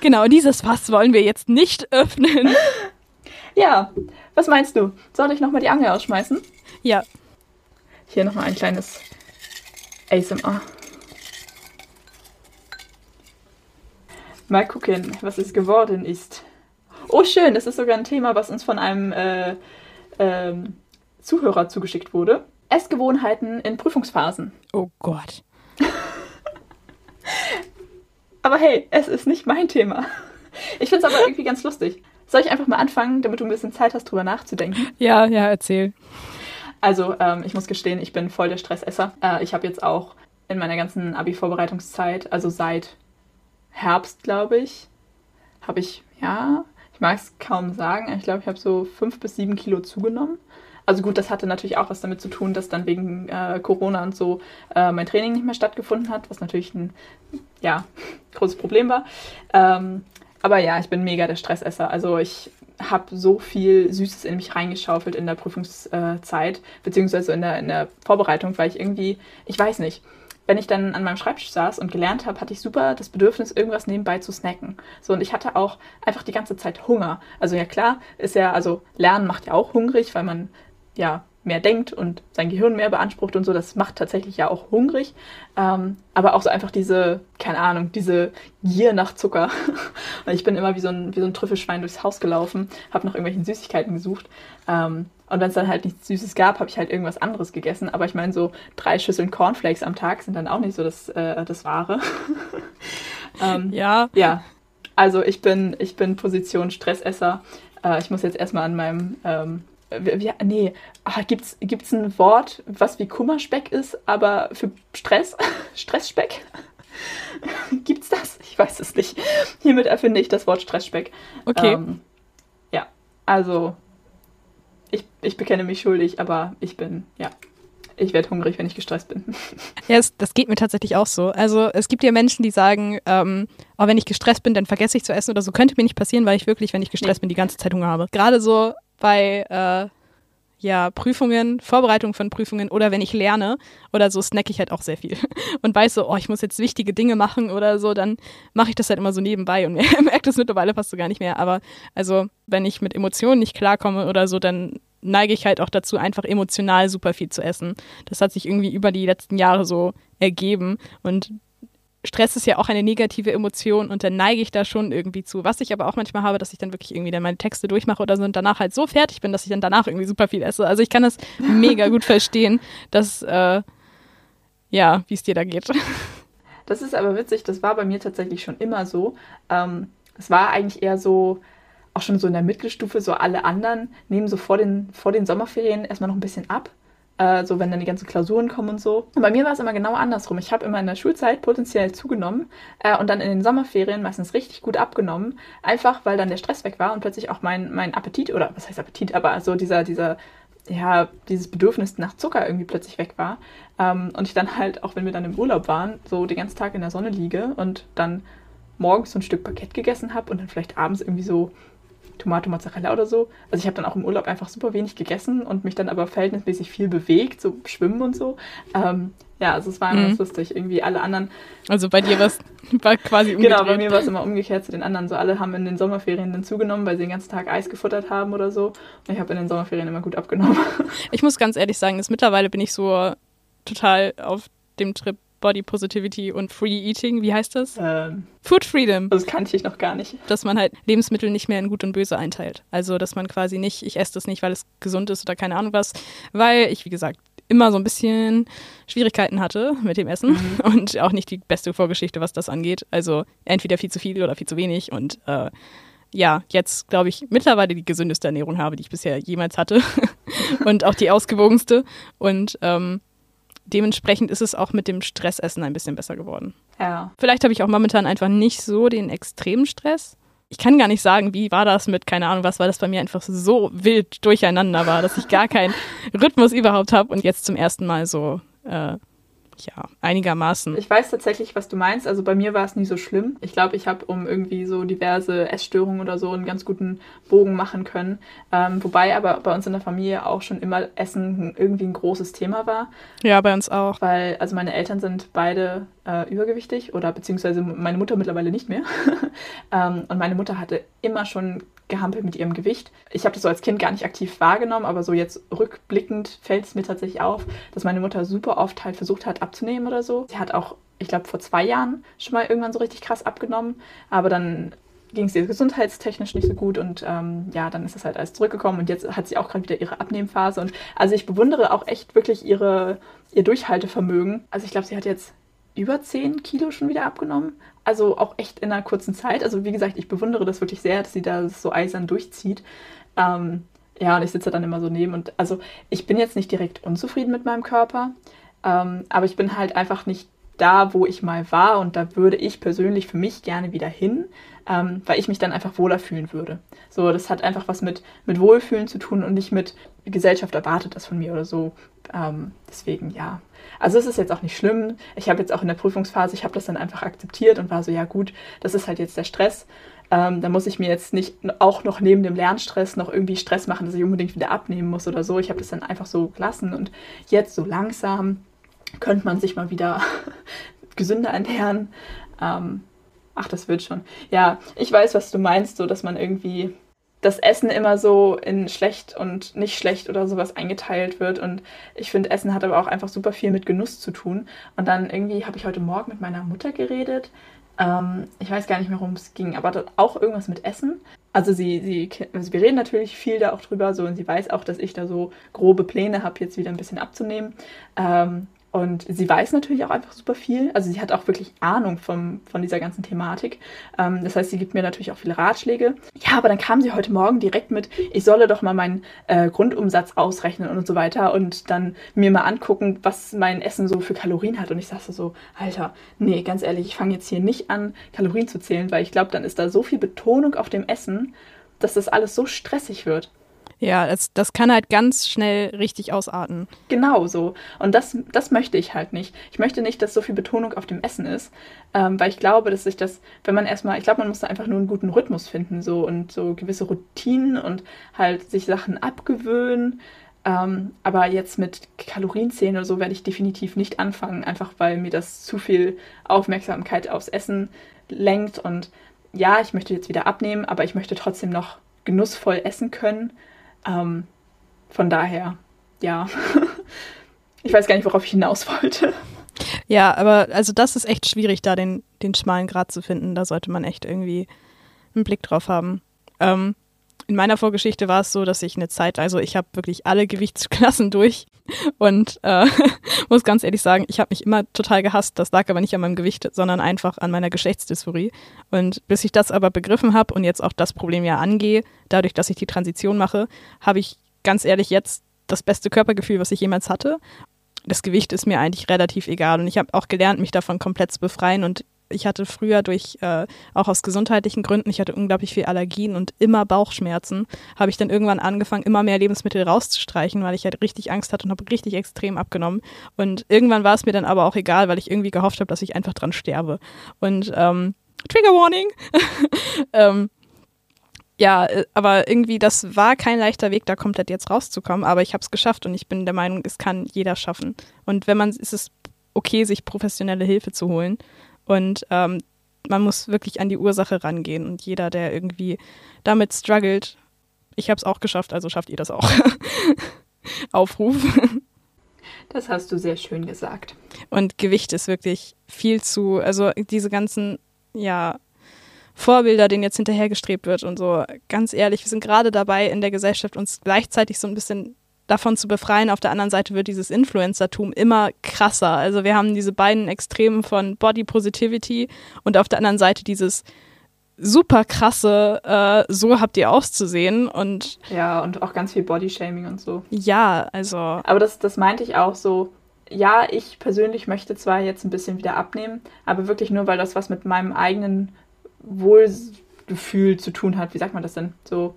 Genau, dieses Fass wollen wir jetzt nicht öffnen. Ja, was meinst du? Soll ich nochmal die Angel ausschmeißen? Ja. Hier nochmal ein kleines ASMR. Mal gucken, was es geworden ist. Oh, schön, das ist sogar ein Thema, was uns von einem äh, ähm, Zuhörer zugeschickt wurde. Essgewohnheiten in Prüfungsphasen. Oh Gott. aber hey, es ist nicht mein Thema. Ich finde es aber irgendwie ganz lustig. Soll ich einfach mal anfangen, damit du ein bisschen Zeit hast, drüber nachzudenken? Ja, ja, erzähl. Also, ähm, ich muss gestehen, ich bin voll der Stressesser. Äh, ich habe jetzt auch in meiner ganzen Abi-Vorbereitungszeit, also seit Herbst, glaube ich, habe ich, ja, ich mag es kaum sagen, ich glaube, ich habe so fünf bis sieben Kilo zugenommen. Also gut, das hatte natürlich auch was damit zu tun, dass dann wegen äh, Corona und so äh, mein Training nicht mehr stattgefunden hat, was natürlich ein ja, großes Problem war. Ähm, aber ja, ich bin mega der Stressesser. Also ich habe so viel Süßes in mich reingeschaufelt in der Prüfungszeit, beziehungsweise in der, in der Vorbereitung, weil ich irgendwie, ich weiß nicht, wenn ich dann an meinem Schreibtisch saß und gelernt habe, hatte ich super das Bedürfnis, irgendwas nebenbei zu snacken. So, und ich hatte auch einfach die ganze Zeit Hunger. Also ja klar, ist ja, also Lernen macht ja auch hungrig, weil man ja mehr denkt und sein Gehirn mehr beansprucht und so, das macht tatsächlich ja auch hungrig. Ähm, aber auch so einfach diese, keine Ahnung, diese Gier nach Zucker. ich bin immer wie so ein, wie so ein Trüffelschwein durchs Haus gelaufen, habe nach irgendwelchen Süßigkeiten gesucht. Ähm, und wenn es dann halt nichts Süßes gab, habe ich halt irgendwas anderes gegessen. Aber ich meine, so drei Schüsseln Cornflakes am Tag sind dann auch nicht so das, äh, das Wahre. ähm, ja. Ja. Also ich bin, ich bin Position Stressesser. Äh, ich muss jetzt erstmal an meinem ähm, wie, nee, ah, gibt's, gibt's ein Wort, was wie Kummerspeck ist, aber für Stress? Stressspeck? gibt's das? Ich weiß es nicht. Hiermit erfinde ich das Wort Stressspeck. Okay. Ähm, ja, also ich, ich bekenne mich schuldig, aber ich bin, ja, ich werde hungrig, wenn ich gestresst bin. Ja, es, das geht mir tatsächlich auch so. Also es gibt ja Menschen, die sagen, ähm, oh, wenn ich gestresst bin, dann vergesse ich zu essen oder so. Könnte mir nicht passieren, weil ich wirklich, wenn ich gestresst nee. bin, die ganze Zeit Hunger habe. Gerade so bei äh, ja, Prüfungen, Vorbereitung von Prüfungen oder wenn ich lerne oder so, snacke ich halt auch sehr viel. Und weiß so, oh, ich muss jetzt wichtige Dinge machen oder so, dann mache ich das halt immer so nebenbei und merke das mittlerweile fast so gar nicht mehr. Aber also, wenn ich mit Emotionen nicht klarkomme oder so, dann neige ich halt auch dazu, einfach emotional super viel zu essen. Das hat sich irgendwie über die letzten Jahre so ergeben. Und Stress ist ja auch eine negative Emotion und dann neige ich da schon irgendwie zu. Was ich aber auch manchmal habe, dass ich dann wirklich irgendwie dann meine Texte durchmache oder so und danach halt so fertig bin, dass ich dann danach irgendwie super viel esse. Also ich kann das mega gut verstehen, dass, äh, ja, wie es dir da geht. Das ist aber witzig, das war bei mir tatsächlich schon immer so. Ähm, es war eigentlich eher so, auch schon so in der Mittelstufe, so alle anderen nehmen so vor den, vor den Sommerferien erstmal noch ein bisschen ab äh, so wenn dann die ganzen Klausuren kommen und so. Und bei mir war es immer genau andersrum. Ich habe immer in der Schulzeit potenziell zugenommen äh, und dann in den Sommerferien meistens richtig gut abgenommen, einfach weil dann der Stress weg war und plötzlich auch mein, mein Appetit, oder was heißt Appetit, aber so dieser, dieser ja, dieses Bedürfnis nach Zucker irgendwie plötzlich weg war. Ähm, und ich dann halt, auch wenn wir dann im Urlaub waren, so den ganzen Tag in der Sonne liege und dann morgens so ein Stück Baguette gegessen habe und dann vielleicht abends irgendwie so Tomate Mozzarella oder so. Also ich habe dann auch im Urlaub einfach super wenig gegessen und mich dann aber verhältnismäßig viel bewegt, so schwimmen und so. Ähm, ja, also es war immer mhm. lustig. Irgendwie alle anderen. Also bei dir war es quasi umgekehrt. Genau, bei mir war es immer umgekehrt zu den anderen. So alle haben in den Sommerferien dann zugenommen, weil sie den ganzen Tag Eis gefuttert haben oder so. Und ich habe in den Sommerferien immer gut abgenommen. Ich muss ganz ehrlich sagen, dass mittlerweile bin ich so total auf dem Trip Body Positivity und Free Eating, wie heißt das? Ähm, Food Freedom. Das kannte ich noch gar nicht. Dass man halt Lebensmittel nicht mehr in Gut und Böse einteilt. Also, dass man quasi nicht, ich esse das nicht, weil es gesund ist oder keine Ahnung was, weil ich, wie gesagt, immer so ein bisschen Schwierigkeiten hatte mit dem Essen mhm. und auch nicht die beste Vorgeschichte, was das angeht. Also entweder viel zu viel oder viel zu wenig und äh, ja, jetzt glaube ich mittlerweile die gesündeste Ernährung habe, die ich bisher jemals hatte und auch die ausgewogenste und ähm, dementsprechend ist es auch mit dem Stressessen ein bisschen besser geworden. Ja. Vielleicht habe ich auch momentan einfach nicht so den extremen Stress. Ich kann gar nicht sagen, wie war das mit, keine Ahnung, was, weil das bei mir einfach so wild durcheinander war, dass ich gar keinen Rhythmus überhaupt habe und jetzt zum ersten Mal so äh, ja, einigermaßen. Ich weiß tatsächlich, was du meinst. Also bei mir war es nie so schlimm. Ich glaube, ich habe um irgendwie so diverse Essstörungen oder so einen ganz guten Bogen machen können. Ähm, wobei aber bei uns in der Familie auch schon immer Essen irgendwie ein großes Thema war. Ja, bei uns auch. Weil, also meine Eltern sind beide äh, übergewichtig oder beziehungsweise meine Mutter mittlerweile nicht mehr. ähm, und meine Mutter hatte immer schon gehampelt mit ihrem Gewicht. Ich habe das so als Kind gar nicht aktiv wahrgenommen, aber so jetzt rückblickend fällt es mir tatsächlich auf, dass meine Mutter super oft halt versucht hat abzunehmen oder so. Sie hat auch, ich glaube, vor zwei Jahren schon mal irgendwann so richtig krass abgenommen, aber dann ging es ihr gesundheitstechnisch nicht so gut und ähm, ja, dann ist das halt alles zurückgekommen und jetzt hat sie auch gerade wieder ihre Abnehmphase und also ich bewundere auch echt wirklich ihre, ihr Durchhaltevermögen. Also ich glaube, sie hat jetzt über 10 Kilo schon wieder abgenommen. Also auch echt in einer kurzen Zeit. Also wie gesagt, ich bewundere das wirklich sehr, dass sie da so eisern durchzieht. Ähm, ja, und ich sitze dann immer so neben und also ich bin jetzt nicht direkt unzufrieden mit meinem Körper, ähm, aber ich bin halt einfach nicht da, wo ich mal war und da würde ich persönlich für mich gerne wieder hin, ähm, weil ich mich dann einfach wohler fühlen würde. So, das hat einfach was mit, mit Wohlfühlen zu tun und nicht mit Gesellschaft erwartet das von mir oder so. Ähm, deswegen ja. Also es ist jetzt auch nicht schlimm. Ich habe jetzt auch in der Prüfungsphase, ich habe das dann einfach akzeptiert und war so, ja gut, das ist halt jetzt der Stress. Ähm, da muss ich mir jetzt nicht auch noch neben dem Lernstress noch irgendwie Stress machen, dass ich unbedingt wieder abnehmen muss oder so. Ich habe das dann einfach so gelassen und jetzt so langsam könnte man sich mal wieder gesünder ernähren. Ähm, ach, das wird schon. Ja, ich weiß, was du meinst, so dass man irgendwie das Essen immer so in schlecht und nicht schlecht oder sowas eingeteilt wird. Und ich finde, Essen hat aber auch einfach super viel mit Genuss zu tun. Und dann irgendwie habe ich heute Morgen mit meiner Mutter geredet. Ähm, ich weiß gar nicht mehr, worum es ging, aber auch irgendwas mit Essen. Also sie, sie, also wir reden natürlich viel da auch drüber, so und sie weiß auch, dass ich da so grobe Pläne habe, jetzt wieder ein bisschen abzunehmen. Ähm, und sie weiß natürlich auch einfach super viel. Also sie hat auch wirklich Ahnung vom, von dieser ganzen Thematik. Ähm, das heißt, sie gibt mir natürlich auch viele Ratschläge. Ja, aber dann kam sie heute Morgen direkt mit, ich solle doch mal meinen äh, Grundumsatz ausrechnen und so weiter und dann mir mal angucken, was mein Essen so für Kalorien hat. Und ich sagte so, Alter, nee, ganz ehrlich, ich fange jetzt hier nicht an, Kalorien zu zählen, weil ich glaube, dann ist da so viel Betonung auf dem Essen, dass das alles so stressig wird. Ja, das, das kann halt ganz schnell richtig ausarten. Genau so. Und das, das möchte ich halt nicht. Ich möchte nicht, dass so viel Betonung auf dem Essen ist, ähm, weil ich glaube, dass sich das, wenn man erstmal, ich glaube, man muss da einfach nur einen guten Rhythmus finden, so und so gewisse Routinen und halt sich Sachen abgewöhnen. Ähm, aber jetzt mit Kalorienzählen oder so werde ich definitiv nicht anfangen, einfach weil mir das zu viel Aufmerksamkeit aufs Essen lenkt. Und ja, ich möchte jetzt wieder abnehmen, aber ich möchte trotzdem noch genussvoll essen können ähm, von daher, ja. ich weiß gar nicht, worauf ich hinaus wollte. Ja, aber also das ist echt schwierig, da den, den schmalen Grat zu finden. Da sollte man echt irgendwie einen Blick drauf haben. Ähm, in meiner Vorgeschichte war es so, dass ich eine Zeit, also ich habe wirklich alle Gewichtsklassen durch und äh, muss ganz ehrlich sagen, ich habe mich immer total gehasst. Das lag aber nicht an meinem Gewicht, sondern einfach an meiner Geschlechtsdysphorie. Und bis ich das aber begriffen habe und jetzt auch das Problem ja angehe, dadurch, dass ich die Transition mache, habe ich ganz ehrlich jetzt das beste Körpergefühl, was ich jemals hatte. Das Gewicht ist mir eigentlich relativ egal und ich habe auch gelernt, mich davon komplett zu befreien und ich hatte früher durch, äh, auch aus gesundheitlichen Gründen, ich hatte unglaublich viel Allergien und immer Bauchschmerzen, habe ich dann irgendwann angefangen, immer mehr Lebensmittel rauszustreichen, weil ich halt richtig Angst hatte und habe richtig extrem abgenommen. Und irgendwann war es mir dann aber auch egal, weil ich irgendwie gehofft habe, dass ich einfach dran sterbe. Und ähm, Trigger Warning. ähm, ja, äh, aber irgendwie, das war kein leichter Weg, da komplett jetzt rauszukommen, aber ich habe es geschafft und ich bin der Meinung, es kann jeder schaffen. Und wenn man, ist es okay, sich professionelle Hilfe zu holen. Und ähm, man muss wirklich an die Ursache rangehen. Und jeder, der irgendwie damit struggelt, ich habe es auch geschafft, also schafft ihr das auch. Aufruf. Das hast du sehr schön gesagt. Und Gewicht ist wirklich viel zu, also diese ganzen, ja, Vorbilder, denen jetzt hinterhergestrebt wird und so. Ganz ehrlich, wir sind gerade dabei, in der Gesellschaft uns gleichzeitig so ein bisschen davon zu befreien. Auf der anderen Seite wird dieses Influencertum immer krasser. Also wir haben diese beiden Extremen von Body Positivity und auf der anderen Seite dieses super krasse, äh, so habt ihr auszusehen und ja und auch ganz viel Bodyshaming und so. Ja, also. Aber das, das meinte ich auch so. Ja, ich persönlich möchte zwar jetzt ein bisschen wieder abnehmen, aber wirklich nur, weil das was mit meinem eigenen Wohlgefühl zu tun hat. Wie sagt man das denn? So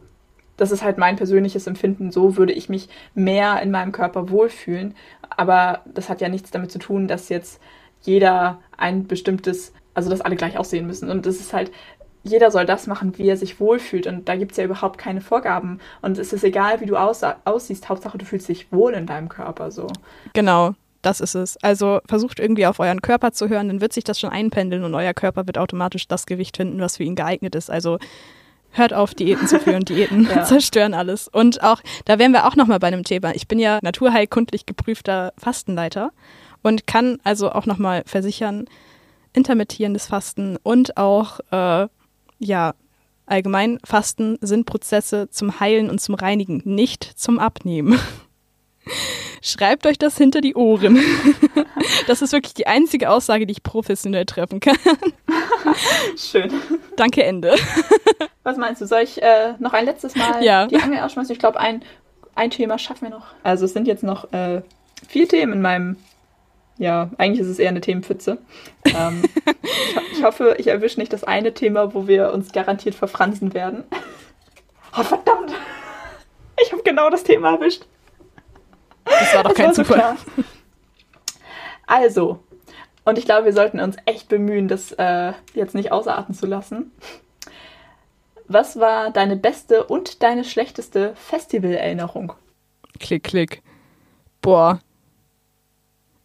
das ist halt mein persönliches Empfinden. So würde ich mich mehr in meinem Körper wohlfühlen. Aber das hat ja nichts damit zu tun, dass jetzt jeder ein bestimmtes, also dass alle gleich aussehen müssen. Und das ist halt, jeder soll das machen, wie er sich wohlfühlt. Und da gibt es ja überhaupt keine Vorgaben. Und es ist egal, wie du aus aussiehst. Hauptsache, du fühlst dich wohl in deinem Körper so. Genau. Das ist es. Also versucht irgendwie auf euren Körper zu hören, dann wird sich das schon einpendeln und euer Körper wird automatisch das Gewicht finden, was für ihn geeignet ist. Also hört auf, Diäten zu führen. Diäten ja. zerstören alles. Und auch, da wären wir auch nochmal bei einem Thema. Ich bin ja naturheilkundlich geprüfter Fastenleiter und kann also auch nochmal versichern, intermittierendes Fasten und auch, äh, ja, allgemein Fasten sind Prozesse zum Heilen und zum Reinigen, nicht zum Abnehmen. Schreibt euch das hinter die Ohren. Das ist wirklich die einzige Aussage, die ich professionell treffen kann. Schön. Danke, Ende. Was meinst du? Soll ich äh, noch ein letztes Mal ja. die Angel ausschmeißen? Ich glaube, ein, ein Thema schaffen wir noch. Also es sind jetzt noch äh, vier Themen in meinem ja, eigentlich ist es eher eine Themenpfütze. Ähm, ich, ich, hoffe, ich erwische nicht das eine Thema, wo wir uns garantiert verfransen werden. Oh, verdammt! Ich habe genau das Thema erwischt. Das war doch das kein war Zufall. So also, und ich glaube, wir sollten uns echt bemühen, das äh, jetzt nicht ausarten zu lassen. Was war deine beste und deine schlechteste Festivalerinnerung? Klick, klick. Boah.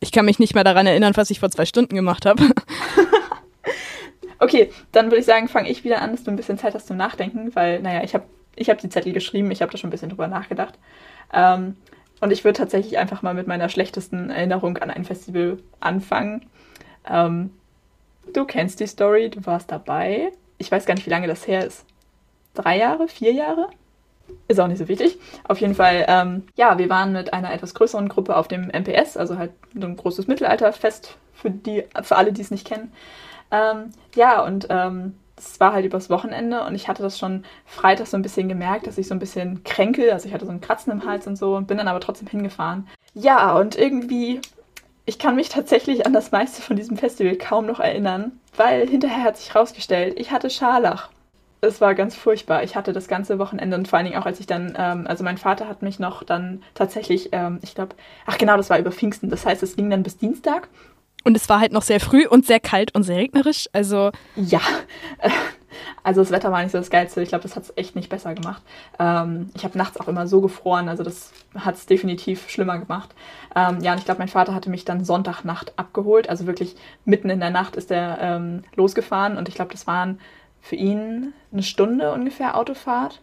Ich kann mich nicht mehr daran erinnern, was ich vor zwei Stunden gemacht habe. okay, dann würde ich sagen, fange ich wieder an, dass du ein bisschen Zeit hast zum Nachdenken, weil, naja, ich habe ich hab die Zettel geschrieben, ich habe da schon ein bisschen drüber nachgedacht. Ähm, und ich würde tatsächlich einfach mal mit meiner schlechtesten Erinnerung an ein Festival anfangen. Ähm, du kennst die Story, du warst dabei. Ich weiß gar nicht, wie lange das her ist. Drei Jahre, vier Jahre? Ist auch nicht so wichtig. Auf jeden Fall, ähm, ja, wir waren mit einer etwas größeren Gruppe auf dem MPS, also halt ein großes Mittelalterfest für, die, für alle, die es nicht kennen. Ähm, ja, und ähm, es war halt übers Wochenende und ich hatte das schon Freitag so ein bisschen gemerkt, dass ich so ein bisschen kränkel. Also ich hatte so ein Kratzen im Hals und so und bin dann aber trotzdem hingefahren. Ja, und irgendwie, ich kann mich tatsächlich an das meiste von diesem Festival kaum noch erinnern, weil hinterher hat sich rausgestellt, ich hatte Scharlach. Es war ganz furchtbar. Ich hatte das ganze Wochenende und vor allen Dingen auch, als ich dann, ähm, also mein Vater hat mich noch dann tatsächlich, ähm, ich glaube, ach genau, das war über Pfingsten. Das heißt, es ging dann bis Dienstag und es war halt noch sehr früh und sehr kalt und sehr regnerisch. Also. Ja. Also das Wetter war nicht so das Geilste. Ich glaube, das hat es echt nicht besser gemacht. Ähm, ich habe nachts auch immer so gefroren. Also das hat es definitiv schlimmer gemacht. Ähm, ja, und ich glaube, mein Vater hatte mich dann Sonntagnacht abgeholt. Also wirklich mitten in der Nacht ist er ähm, losgefahren. Und ich glaube, das waren für ihn eine Stunde ungefähr Autofahrt.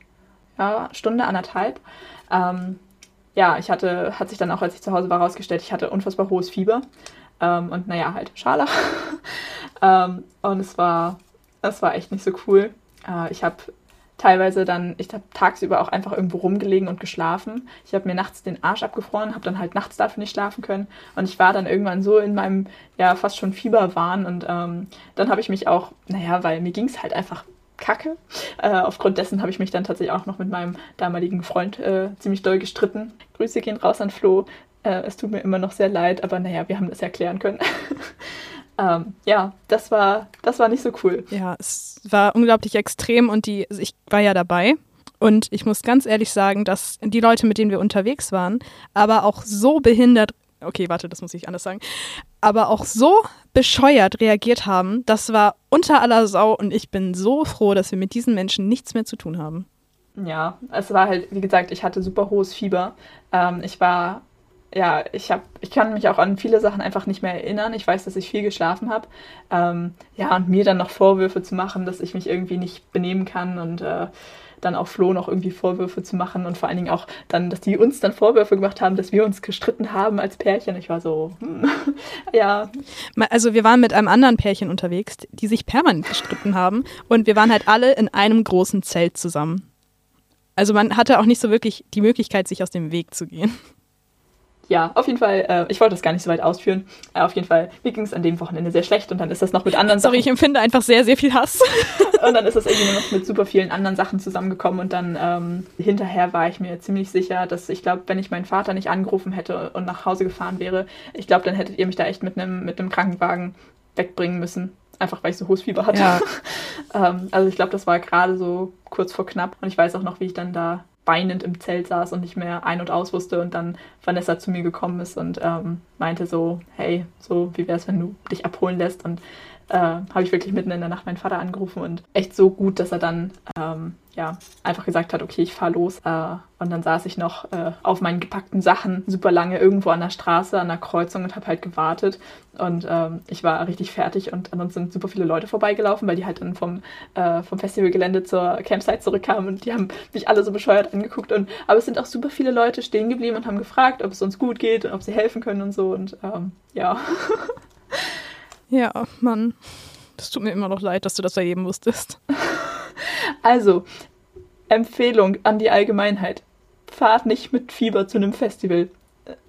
Ja, Stunde, anderthalb. Ähm, ja, ich hatte, hat sich dann auch, als ich zu Hause war, rausgestellt, ich hatte unfassbar hohes Fieber. Ähm, und naja, halt Scharlach. ähm, und es war, es war echt nicht so cool. Äh, ich habe teilweise dann, ich habe tagsüber auch einfach irgendwo rumgelegen und geschlafen. Ich habe mir nachts den Arsch abgefroren, habe dann halt nachts dafür nicht schlafen können. Und ich war dann irgendwann so in meinem, ja, fast schon Fieberwahn. Und ähm, dann habe ich mich auch, naja, weil mir ging es halt einfach kacke. Äh, aufgrund dessen habe ich mich dann tatsächlich auch noch mit meinem damaligen Freund äh, ziemlich doll gestritten. Grüße gehen raus an Flo. Äh, es tut mir immer noch sehr leid, aber naja, wir haben das erklären können. ähm, ja, das war, das war nicht so cool. Ja, es war unglaublich extrem und die, also ich war ja dabei. Und ich muss ganz ehrlich sagen, dass die Leute, mit denen wir unterwegs waren, aber auch so behindert, okay, warte, das muss ich anders sagen, aber auch so bescheuert reagiert haben, das war unter aller Sau und ich bin so froh, dass wir mit diesen Menschen nichts mehr zu tun haben. Ja, es war halt, wie gesagt, ich hatte super hohes Fieber. Ähm, ich war ja, ich habe, ich kann mich auch an viele Sachen einfach nicht mehr erinnern. Ich weiß, dass ich viel geschlafen habe. Ähm, ja, und mir dann noch Vorwürfe zu machen, dass ich mich irgendwie nicht benehmen kann und äh, dann auch Flo noch irgendwie Vorwürfe zu machen und vor allen Dingen auch dann, dass die uns dann Vorwürfe gemacht haben, dass wir uns gestritten haben als Pärchen. Ich war so, hm, ja. Also wir waren mit einem anderen Pärchen unterwegs, die sich permanent gestritten haben und wir waren halt alle in einem großen Zelt zusammen. Also man hatte auch nicht so wirklich die Möglichkeit, sich aus dem Weg zu gehen ja, auf jeden Fall, äh, ich wollte das gar nicht so weit ausführen. Äh, auf jeden Fall, mir ging es an dem Wochenende sehr schlecht und dann ist das noch mit anderen Sorry, Sachen. Sorry, ich empfinde einfach sehr, sehr viel Hass. und dann ist das irgendwie noch mit super vielen anderen Sachen zusammengekommen und dann ähm, hinterher war ich mir ziemlich sicher, dass ich glaube, wenn ich meinen Vater nicht angerufen hätte und nach Hause gefahren wäre, ich glaube, dann hättet ihr mich da echt mit einem mit Krankenwagen wegbringen müssen einfach weil ich so hohes Fieber hatte. Ja. ähm, also ich glaube, das war gerade so kurz vor knapp. Und ich weiß auch noch, wie ich dann da weinend im Zelt saß und nicht mehr ein- und aus wusste und dann Vanessa zu mir gekommen ist und ähm, meinte so, hey, so wie wäre es, wenn du dich abholen lässt? Und äh, habe ich wirklich mitten in der Nacht meinen Vater angerufen und echt so gut, dass er dann ähm, ja einfach gesagt hat, okay, ich fahre los. Äh, und dann saß ich noch äh, auf meinen gepackten Sachen super lange irgendwo an der Straße, an der Kreuzung und habe halt gewartet. Und ähm, ich war richtig fertig und ansonsten sind super viele Leute vorbeigelaufen, weil die halt dann vom, äh, vom Festivalgelände zur Campsite zurückkamen und die haben mich alle so bescheuert angeguckt. Und, aber es sind auch super viele Leute stehen geblieben und haben gefragt, ob es uns gut geht und ob sie helfen können und so. Und ähm, ja. Ja, Mann. Das tut mir immer noch leid, dass du das erleben musstest. Also, Empfehlung an die Allgemeinheit. Fahrt nicht mit Fieber zu einem Festival.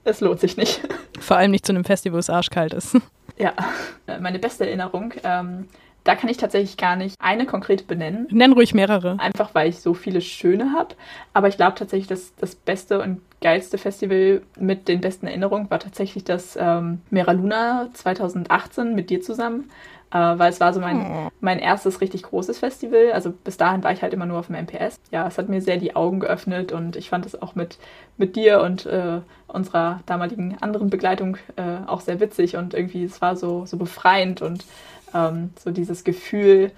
Es lohnt sich nicht. Vor allem nicht zu einem Festival, wo es arschkalt ist. Ja, meine beste Erinnerung. Ähm, da kann ich tatsächlich gar nicht eine konkrete benennen. Nenn ruhig mehrere. Einfach weil ich so viele schöne habe. Aber ich glaube tatsächlich, dass das Beste und geilste Festival mit den besten Erinnerungen war tatsächlich das ähm, Mera Luna 2018 mit dir zusammen äh, weil es war so mein, oh. mein erstes richtig großes Festival. Also bis dahin war ich halt immer nur auf dem MPS. Ja, es hat mir sehr die Augen geöffnet und ich fand es auch mit, mit dir und äh, unserer damaligen anderen Begleitung äh, auch sehr witzig und irgendwie es war so, so befreiend und ähm, so dieses Gefühl,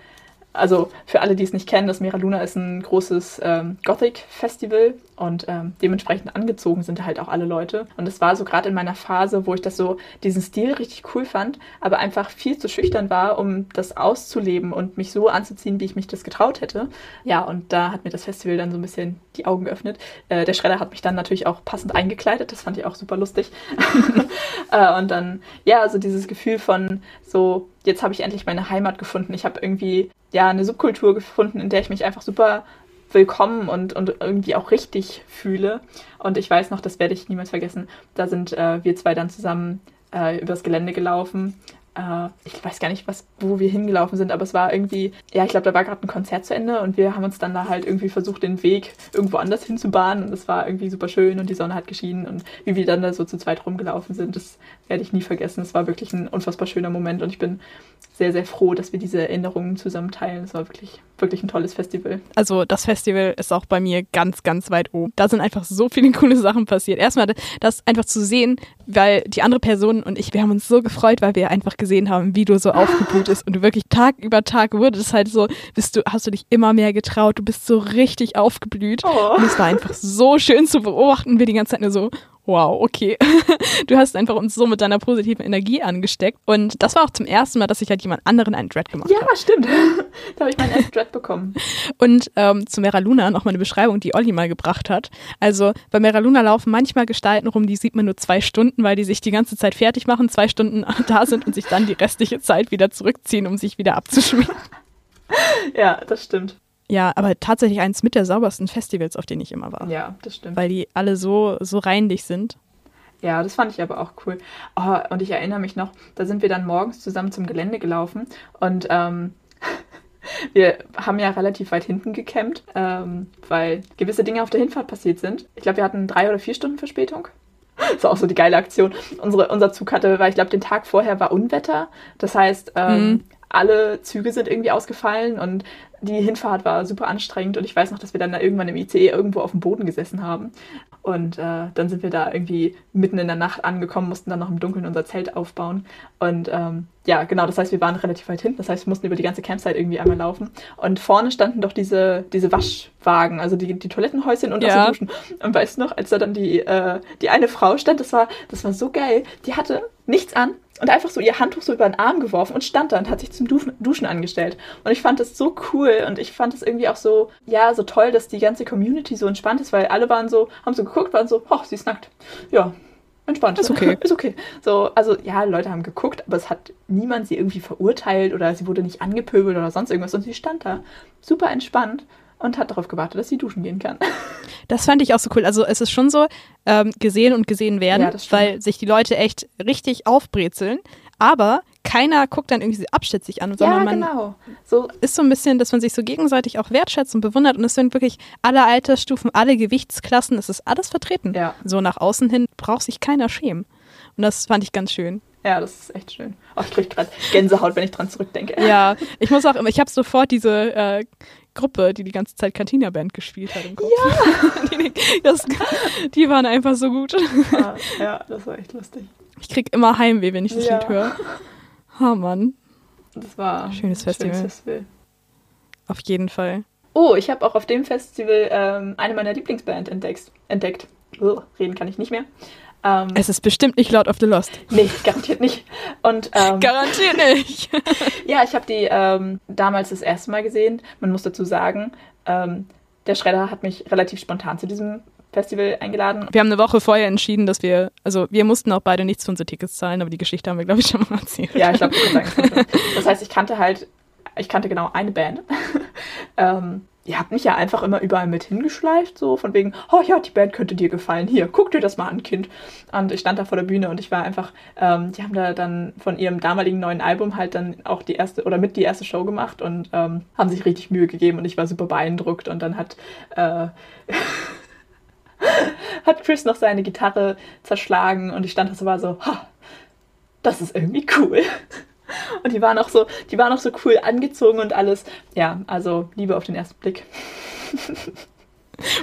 also für alle, die es nicht kennen, das Mera Luna ist ein großes ähm, Gothic-Festival und ähm, dementsprechend angezogen sind halt auch alle Leute. Und es war so gerade in meiner Phase, wo ich das so, diesen Stil richtig cool fand, aber einfach viel zu schüchtern war, um das auszuleben und mich so anzuziehen, wie ich mich das getraut hätte. Ja, und da hat mir das Festival dann so ein bisschen die Augen geöffnet. Äh, der Schredder hat mich dann natürlich auch passend eingekleidet, das fand ich auch super lustig. äh, und dann, ja, so dieses Gefühl von so, jetzt habe ich endlich meine Heimat gefunden. Ich habe irgendwie ja eine Subkultur gefunden, in der ich mich einfach super willkommen und, und irgendwie auch richtig fühle. Und ich weiß noch, das werde ich niemals vergessen, da sind äh, wir zwei dann zusammen äh, übers Gelände gelaufen äh, ich weiß gar nicht, was, wo wir hingelaufen sind, aber es war irgendwie, ja, ich glaube, da war gerade ein Konzert zu Ende und wir haben uns dann da halt irgendwie versucht, den Weg irgendwo anders hinzubahnen und es war irgendwie super schön und die Sonne hat geschienen und wie wir dann da so zu zweit rumgelaufen sind, das werde ich nie vergessen. Es war wirklich ein unfassbar schöner Moment und ich bin sehr, sehr froh, dass wir diese Erinnerungen zusammen teilen. Es war wirklich, wirklich ein tolles Festival. Also das Festival ist auch bei mir ganz, ganz weit oben. Da sind einfach so viele coole Sachen passiert. Erstmal das einfach zu sehen, weil die andere Person und ich, wir haben uns so gefreut, weil wir einfach gesehen haben, wie du so aufgeblüht bist und du wirklich Tag über Tag wurde es halt so, bist du, hast du dich immer mehr getraut, du bist so richtig aufgeblüht. Oh. Und es war einfach so schön zu beobachten, wir die ganze Zeit nur so, wow, okay. Du hast einfach uns so mit deiner positiven Energie angesteckt. Und das war auch zum ersten Mal, dass ich halt jemand anderen einen Dread gemacht habe. Ja, hab. stimmt. da habe ich meinen ersten Dread bekommen. Und ähm, zu Mera Luna noch mal eine Beschreibung, die Olli mal gebracht hat. Also bei Mera Luna laufen manchmal Gestalten rum, die sieht man nur zwei Stunden, weil die sich die ganze Zeit fertig machen, zwei Stunden da sind und sich dann die restliche Zeit wieder zurückziehen, um sich wieder abzuschminken. ja, das stimmt. Ja, aber tatsächlich eins mit der saubersten Festivals, auf denen ich immer war. Ja, das stimmt. Weil die alle so, so reinlich sind. Ja, das fand ich aber auch cool. Oh, und ich erinnere mich noch, da sind wir dann morgens zusammen zum Gelände gelaufen und ähm, wir haben ja relativ weit hinten gecampt, ähm, weil gewisse Dinge auf der Hinfahrt passiert sind. Ich glaube, wir hatten drei oder vier Stunden Verspätung. Das war auch so die geile Aktion. Unsere, unser Zug hatte, weil ich glaube, den Tag vorher war Unwetter. Das heißt, ähm, mhm. Alle Züge sind irgendwie ausgefallen und die Hinfahrt war super anstrengend und ich weiß noch, dass wir dann da irgendwann im ICE irgendwo auf dem Boden gesessen haben. Und äh, dann sind wir da irgendwie mitten in der Nacht angekommen, mussten dann noch im Dunkeln unser Zelt aufbauen. Und ähm, ja, genau, das heißt, wir waren relativ weit hinten. Das heißt, wir mussten über die ganze Campsite irgendwie einmal laufen. Und vorne standen doch diese, diese Waschwagen, also die, die Toilettenhäuschen und ja. auch Duschen. Und weißt du noch, als da dann die, äh, die eine Frau stand, das war, das war so geil. Die hatte nichts an, und einfach so ihr Handtuch so über den Arm geworfen und stand da und hat sich zum Duschen angestellt. Und ich fand das so cool und ich fand es irgendwie auch so, ja, so toll, dass die ganze Community so entspannt ist, weil alle waren so, haben so geguckt, waren so, ach, sie ist nackt. Ja, entspannt. Ist okay. ist okay. So, also ja, Leute haben geguckt, aber es hat niemand sie irgendwie verurteilt oder sie wurde nicht angepöbelt oder sonst irgendwas und sie stand da super entspannt und hat darauf gewartet, dass sie duschen gehen kann. Das fand ich auch so cool. Also es ist schon so ähm, gesehen und gesehen werden, ja, weil sich die Leute echt richtig aufbrezeln. Aber keiner guckt dann irgendwie abschätzig an, sondern ja, genau. man so ist so ein bisschen, dass man sich so gegenseitig auch wertschätzt und bewundert. Und es sind wirklich alle Altersstufen, alle Gewichtsklassen, es ist alles vertreten. Ja. So nach außen hin braucht sich keiner schämen. Und das fand ich ganz schön. Ja, das ist echt schön. Oh, ich kriege gerade Gänsehaut, wenn ich dran zurückdenke. Ja, ich muss auch immer, ich habe sofort diese äh, Gruppe, die die ganze Zeit Cantina Band gespielt hat im Kopf. Ja! die, das, die, waren einfach so gut. Ah, ja, das war echt lustig. Ich krieg immer Heimweh, wenn ich das ja. Lied höre. Oh Mann. Das war schönes Festival. schönes Festival. Auf jeden Fall. Oh, ich habe auch auf dem Festival ähm, eine meiner Lieblingsbands entdeckt. entdeckt. reden kann ich nicht mehr. Ähm, es ist bestimmt nicht Lord of the Lost. Nee, garantiert nicht. Und, ähm, garantiert nicht. ja, ich habe die ähm, damals das erste Mal gesehen. Man muss dazu sagen, ähm, der Schredder hat mich relativ spontan zu diesem Festival eingeladen. Wir haben eine Woche vorher entschieden, dass wir, also wir mussten auch beide nichts für unsere Tickets zahlen, aber die Geschichte haben wir, glaube ich, schon mal erzählt. Ja, ich glaube, das heißt, ich kannte halt, ich kannte genau eine Band. ähm, ihr habt mich ja einfach immer überall mit hingeschleift, so von wegen, oh ja, die Band könnte dir gefallen. Hier, guck dir das mal an, Kind. Und ich stand da vor der Bühne und ich war einfach, ähm, die haben da dann von ihrem damaligen neuen Album halt dann auch die erste oder mit die erste Show gemacht und ähm, haben sich richtig Mühe gegeben und ich war super beeindruckt und dann hat äh, hat Chris noch seine Gitarre zerschlagen und ich stand da so war so, ha, das ist irgendwie cool. Und die waren auch so, die waren auch so cool angezogen und alles. Ja, also Liebe auf den ersten Blick.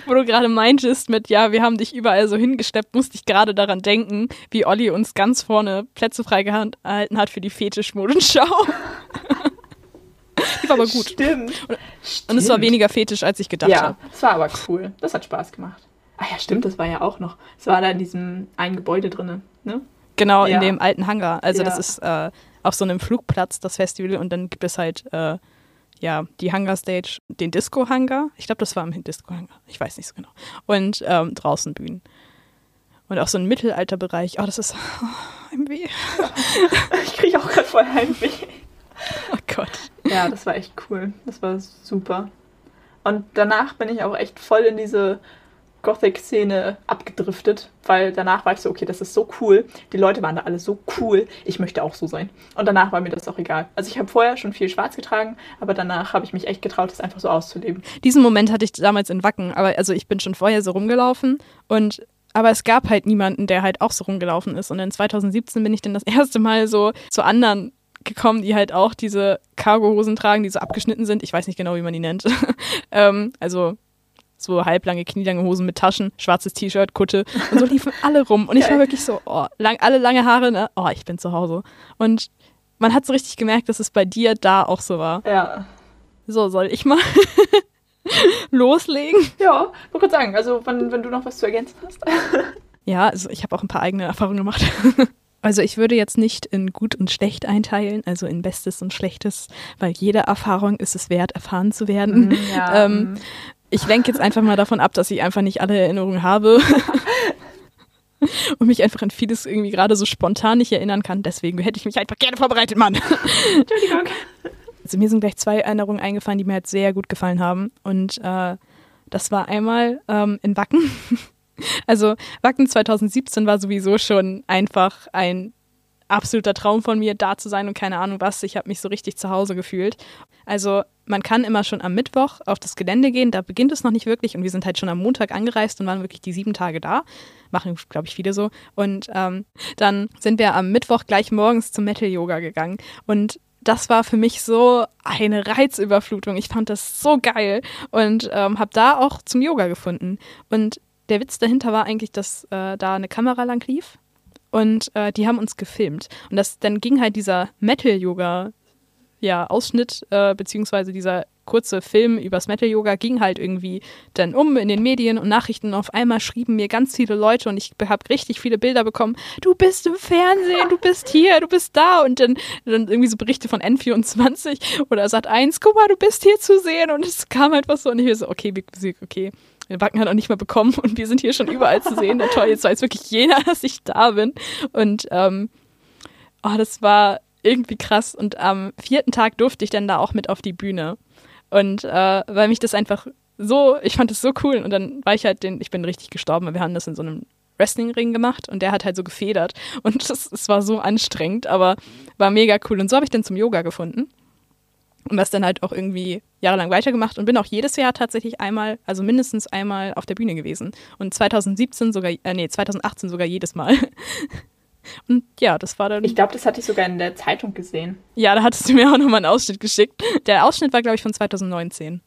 Wo du gerade meintest mit, ja, wir haben dich überall so hingesteppt, musste ich gerade daran denken, wie Olli uns ganz vorne Plätze freigehalten hat für die Fetischmodenschau. die war aber gut. Stimmt. Und, und, es war weniger fetisch, als ich gedacht habe. Ja, es war aber cool. Das hat Spaß gemacht. Ah ja, stimmt, das war ja auch noch. Es war da in diesem einen Gebäude drin, ne? Genau, ja. in dem alten Hangar. Also Ja. das ist äh, auf so einem Flugplatz, das Festival, und dann gibt es halt äh, ja die Hangar-Stage, den Disco-Hangar. Ich glaube, das war im Disco-Hangar. Ich weiß nicht so genau. Und ähm, draußen Bühnen. Und auch so ein Mittelalterbereich. Oh, das ist oh, ein Weh. Ich kriege auch gerade voll Heimweh. Oh Gott. Ja, das war echt cool. Das war super. Und danach bin ich auch echt voll in diese Gothic-Szene abgedriftet, weil danach war ich so, okay, das ist so cool. Die Leute waren da alle so cool. Ich möchte auch so sein. Und danach war mir das auch egal. Also ich habe vorher schon viel schwarz getragen, aber danach habe ich mich echt getraut, das einfach so auszuleben. Diesen Moment hatte ich damals in Wacken, aber also ich bin schon vorher so rumgelaufen und aber es gab halt niemanden, der halt auch so rumgelaufen ist. Und in 2017 bin ich dann das erste Mal so zu anderen gekommen, die halt auch diese Cargohosen tragen, die so abgeschnitten sind. Ich weiß nicht genau, wie man die nennt. ähm, also so halblange, knielange Hosen mit Taschen, schwarzes T-Shirt, Kutte und so liefen alle rum. Und ich war wirklich so, oh, lang, alle lange Haare, ne? Oh, ich bin zu Hause. Und man hat so richtig gemerkt, dass es bei dir da auch so war. Ja. So, soll ich mal loslegen? Ja, wollte gerade sagen, also wenn, wenn du noch was zu ergänzen hast. Ja, also ich habe auch ein paar eigene Erfahrungen gemacht. Also ich würde jetzt nicht in gut und schlecht einteilen, also in Bestes und Schlechtes, weil jede Erfahrung ist es wert, erfahren zu werden. ja, Ähm, Ich lenke jetzt einfach mal davon ab, dass ich einfach nicht alle Erinnerungen habe und mich einfach an vieles irgendwie gerade so spontan nicht erinnern kann. Deswegen hätte ich mich einfach gerne vorbereitet, Mann. Entschuldigung. Also mir sind gleich zwei Erinnerungen eingefallen, die mir halt sehr gut gefallen haben. Und äh, das war einmal ähm, in Wacken. Also Wacken 2017 war sowieso schon einfach ein absoluter Traum von mir, da zu sein und keine Ahnung was. Ich habe mich so richtig zu Hause gefühlt. Also man kann immer schon am Mittwoch auf das Gelände gehen, da beginnt es noch nicht wirklich und wir sind halt schon am Montag angereist und waren wirklich die sieben Tage da. Machen, glaube ich, viele so. Und ähm, dann sind wir am Mittwoch gleich morgens zum Metal-Yoga gegangen und das war für mich so eine Reizüberflutung. Ich fand das so geil und ähm, habe da auch zum Yoga gefunden. Und der Witz dahinter war eigentlich, dass äh, da eine Kamera lang lief und äh, die haben uns gefilmt. Und das, dann ging halt dieser Metal-Yoga, ja, Ausschnitt, äh, beziehungsweise dieser kurze Film übers Metal-Yoga ging halt irgendwie dann um in den Medien und Nachrichten. Und auf einmal schrieben mir ganz viele Leute und ich habe richtig viele Bilder bekommen. Du bist im Fernsehen, du bist hier, du bist da. Und dann, dann irgendwie so Berichte von N24 oder Sat1, guck mal, du bist hier zu sehen. Und es kam einfach so und ich war so, okay, okay. Den Backen hat auch nicht mal bekommen und wir sind hier schon überall zu sehen. Na toll, jetzt weiß wirklich jeder, dass ich da bin. Und ähm, oh, das war irgendwie krass. Und am vierten Tag durfte ich dann da auch mit auf die Bühne. Und äh, weil mich das einfach so, ich fand es so cool. Und dann war ich halt den, ich bin richtig gestorben, weil wir haben das in so einem Wrestling-Ring gemacht und der hat halt so gefedert. Und das, war so anstrengend, aber war mega cool. Und so habe ich dann zum Yoga gefunden. Und das dann halt auch irgendwie jahrelang weitergemacht und bin auch jedes Jahr tatsächlich einmal, also mindestens einmal auf der Bühne gewesen. Und 2017 sogar, äh, nee, 2018 sogar jedes Mal. Und ja, das war dann. Ich glaube, das hatte ich sogar in der Zeitung gesehen. ja, da hattest du mir auch nochmal einen Ausschnitt geschickt. Der Ausschnitt war, glaube ich, von 2019.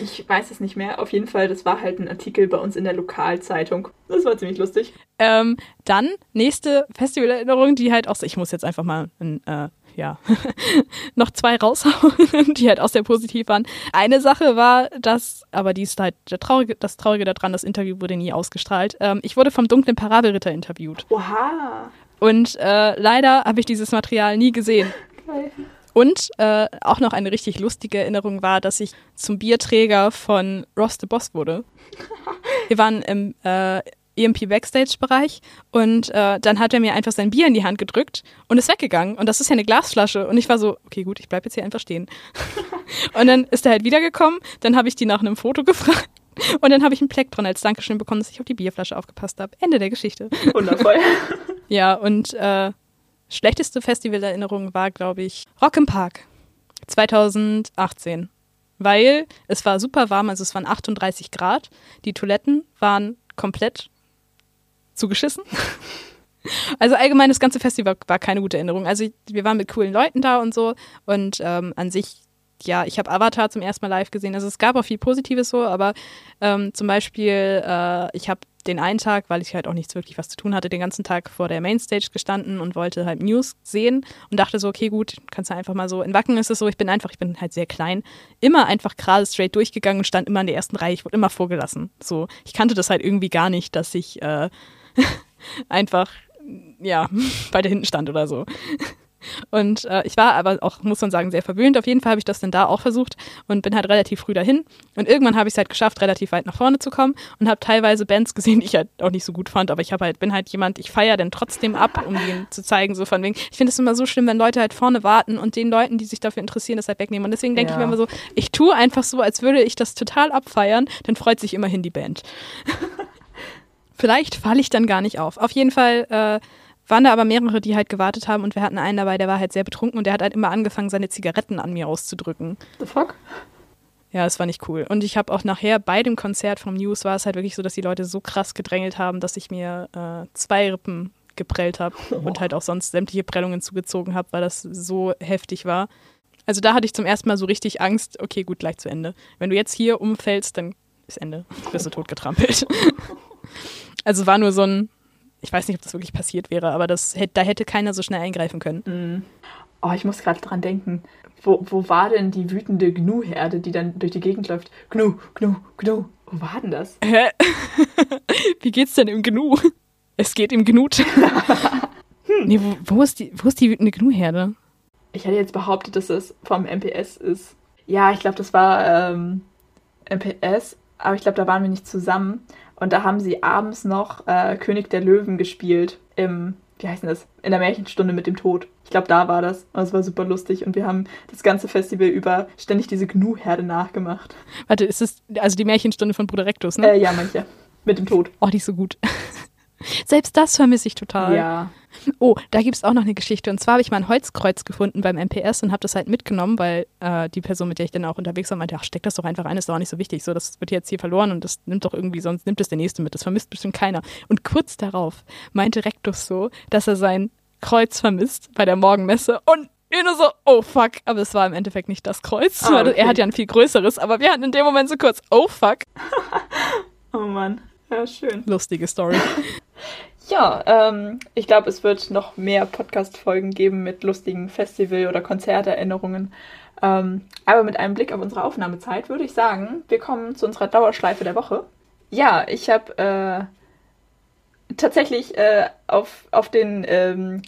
Ich weiß es nicht mehr. Auf jeden Fall, das war halt ein Artikel bei uns in der Lokalzeitung. Das war ziemlich lustig. Ähm, dann nächste Festivalerinnerung, die halt auch so, ich muss jetzt einfach mal ein, äh, ja, noch zwei raushauen, die halt auch sehr positiv waren. Eine Sache war, dass, aber die ist halt der Traurige, das Traurige daran, das Interview wurde nie ausgestrahlt. Ähm, ich wurde vom dunklen Parabelritter interviewt. Oha. Und äh, leider habe ich dieses Material nie gesehen. Geil. Und äh, auch noch eine richtig lustige Erinnerung war, dass ich zum Bierträger von Ross the Boss wurde. Wir waren im äh, EMP Backstage-Bereich und äh, dann hat er mir einfach sein Bier in die Hand gedrückt und ist weggegangen. Und das ist ja eine Glasflasche. Und ich war so, okay, gut, ich bleib jetzt hier einfach stehen. und dann ist er halt wiedergekommen. Dann habe ich die nach einem Foto gefragt. Und dann habe ich ein Plektron als Dankeschön bekommen, dass ich auf die Bierflasche aufgepasst habe. Ende der Geschichte. Wundervoll. Ja, und äh, schlechteste Festivalerinnerung war, glaube ich, Rock im Park 2018. Weil es war super warm, also es waren 38 Grad. Die Toiletten waren komplett zugeschissen. Also allgemein das ganze Festival war keine gute Erinnerung. Also wir waren mit coolen Leuten da und so und ähm, an sich ja, ich habe Avatar zum ersten Mal live gesehen. Also es gab auch viel Positives so, aber ähm, zum Beispiel, äh, ich habe den einen Tag, weil ich halt auch nichts wirklich was zu tun hatte, den ganzen Tag vor der Mainstage gestanden und wollte halt News sehen und dachte so, okay, gut, kannst du einfach mal so. In Wacken ist es so, ich bin einfach, ich bin halt sehr klein, immer einfach gerade straight durchgegangen und stand immer in der ersten Reihe. Ich wurde immer vorgelassen. So, ich kannte das halt irgendwie gar nicht, dass ich äh, einfach ja weiter hinten stand oder so. Und äh, ich war aber auch, muss man sagen, sehr verwöhnt. Auf jeden Fall habe ich das dann da auch versucht und bin halt relativ früh dahin. Und irgendwann habe ich es halt geschafft, relativ weit nach vorne zu kommen und habe teilweise Bands gesehen, die ich halt auch nicht so gut fand. Aber ich habe halt, bin halt jemand, ich feiere dann trotzdem ab, um denen zu zeigen, so von wegen. Ich finde es immer so schlimm, wenn Leute halt vorne warten und den Leuten, die sich dafür interessieren, das halt wegnehmen. Und deswegen denke ja. ich mir immer so, ich tue einfach so, als würde ich das total abfeiern, dann freut sich immerhin die Band. Vielleicht falle ich dann gar nicht auf. Auf jeden Fall äh, waren da aber mehrere, die halt gewartet haben und wir hatten einen dabei, der war halt sehr betrunken und der hat halt immer angefangen, seine Zigaretten an mir auszudrücken. The fuck? Ja, das war nicht cool. Und ich habe auch nachher bei dem Konzert vom News war es halt wirklich so, dass die Leute so krass gedrängelt haben, dass ich mir äh, zwei Rippen geprellt habe oh. und halt auch sonst sämtliche Prellungen zugezogen habe, weil das so heftig war. Also da hatte ich zum ersten Mal so richtig Angst, okay, gut, gleich zu Ende. Wenn du jetzt hier umfällst, dann ist Ende. Bist du tot getrampelt. also war nur so ein, ich weiß nicht, ob das wirklich passiert wäre, aber das, da hätte keiner so schnell eingreifen können. Mm. Oh, ich muss gerade dran denken. Wo, wo war denn die wütende Gnu-Herde, die dann durch die Gegend läuft? Gnu, Gnu, Gnu. Wo war denn das? Hä? Wie geht's denn im Gnu? Es geht im Gnut. hm. Nee, wo, wo, ist die, wo ist die wütende Gnu-Herde? Ich hätte jetzt behauptet, dass es vom MPS ist. Ja, ich glaube, das war ähm, MPS, aber ich glaube, da waren wir nicht zusammen. Und da haben sie abends noch äh, König der Löwen gespielt im, wie heißt denn das, in der Märchenstunde mit dem Tod. Ich glaube, da war das. Und es war super lustig. Und wir haben das ganze Festival über ständig diese Gnu-Herde nachgemacht. Warte, ist das also die Märchenstunde von Bruder Rectus, ne? Äh, ja, manche. Mit dem Tod. Oh, die ist so gut. Selbst das vermisse ich total. Ja. Oh, da gibt es auch noch eine Geschichte. Und zwar habe ich mal ein Holzkreuz gefunden beim MPS und habe das halt mitgenommen, weil äh, die Person, mit der ich dann auch unterwegs war, meinte, ach, steck das doch einfach ein, ist doch auch nicht so wichtig. So, das wird jetzt hier verloren und das nimmt doch irgendwie, sonst nimmt es der Nächste mit. Das vermisst bestimmt keiner. Und kurz darauf meinte Rektus so, dass er sein Kreuz vermisst bei der Morgenmesse und ich nur so, oh fuck. Aber es war im Endeffekt nicht das Kreuz. Ah, okay. Er hat ja ein viel größeres, aber wir hatten in dem Moment so kurz, oh fuck. oh Mann. Ja, schön. Lustige Story. Ja, ähm, ich glaube, es wird noch mehr Podcast-Folgen geben mit lustigen Festival- oder Konzerterinnerungen. Ähm, aber mit einem Blick auf unsere Aufnahmezeit würde ich sagen, wir kommen zu unserer Dauerschleife der Woche. Ja, ich habe äh, tatsächlich äh, auf, auf den ähm,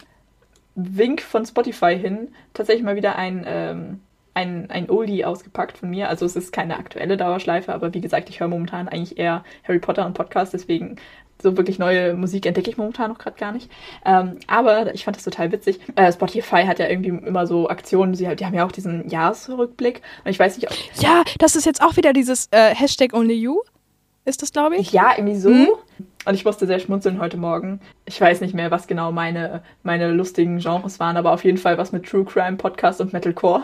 Wink von Spotify hin tatsächlich mal wieder ein, ähm, ein, ein Oldie ausgepackt von mir. Also es ist keine aktuelle Dauerschleife, aber wie gesagt, ich höre momentan eigentlich eher Harry Potter und Podcast, deswegen so wirklich neue Musik entdecke ich momentan noch gerade gar nicht. Ähm, aber ich fand das total witzig. Äh, Spotify hat ja irgendwie immer so Aktionen, sie, die haben ja auch diesen Jahresrückblick. Und ich weiß nicht, ob. Ja, das ist jetzt auch wieder dieses äh, Hashtag OnlyYou. Ist das, glaube ich? Ja, irgendwie so. Mhm. Und ich musste sehr schmunzeln heute Morgen. Ich weiß nicht mehr, was genau meine, meine lustigen Genres waren, aber auf jeden Fall was mit True Crime, Podcast und Metalcore.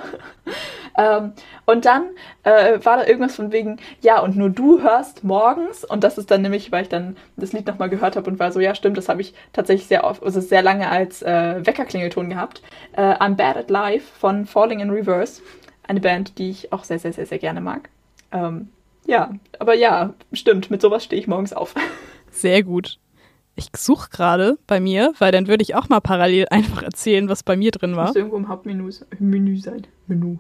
ähm, und dann äh, war da irgendwas von wegen, ja, und nur du hörst morgens. Und das ist dann nämlich, weil ich dann das Lied nochmal gehört habe und war so, ja, stimmt, das habe ich tatsächlich sehr oft, also sehr lange als äh, Weckerklingelton gehabt. Äh, I'm Bad at Life von Falling in Reverse. Eine Band, die ich auch sehr, sehr, sehr, sehr gerne mag. Ähm, ja, aber ja, stimmt, mit sowas stehe ich morgens auf. Sehr gut. Ich suche gerade bei mir, weil dann würde ich auch mal parallel einfach erzählen, was bei mir drin war. Muss irgendwo im Hauptmenü Menü sein. Menü.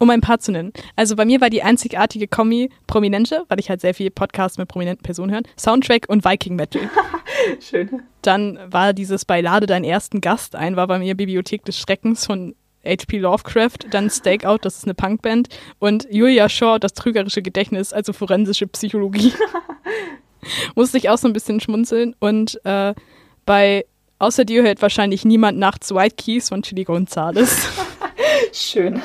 Um ein paar zu nennen. Also bei mir war die einzigartige Kombi Prominente, weil ich halt sehr viele Podcasts mit prominenten Personen höre, Soundtrack und Viking Metal. Schön. Dann war dieses bei Lade deinen ersten Gast ein, war bei mir Bibliothek des Schreckens von H.P. Lovecraft, dann Stakeout, das ist eine Punkband, und Julia Shaw, das trügerische Gedächtnis, also forensische Psychologie. Musste ich auch so ein bisschen schmunzeln. Und äh, bei Außer dir hört wahrscheinlich niemand nachts White Keys von Chili Gonzales. Schön.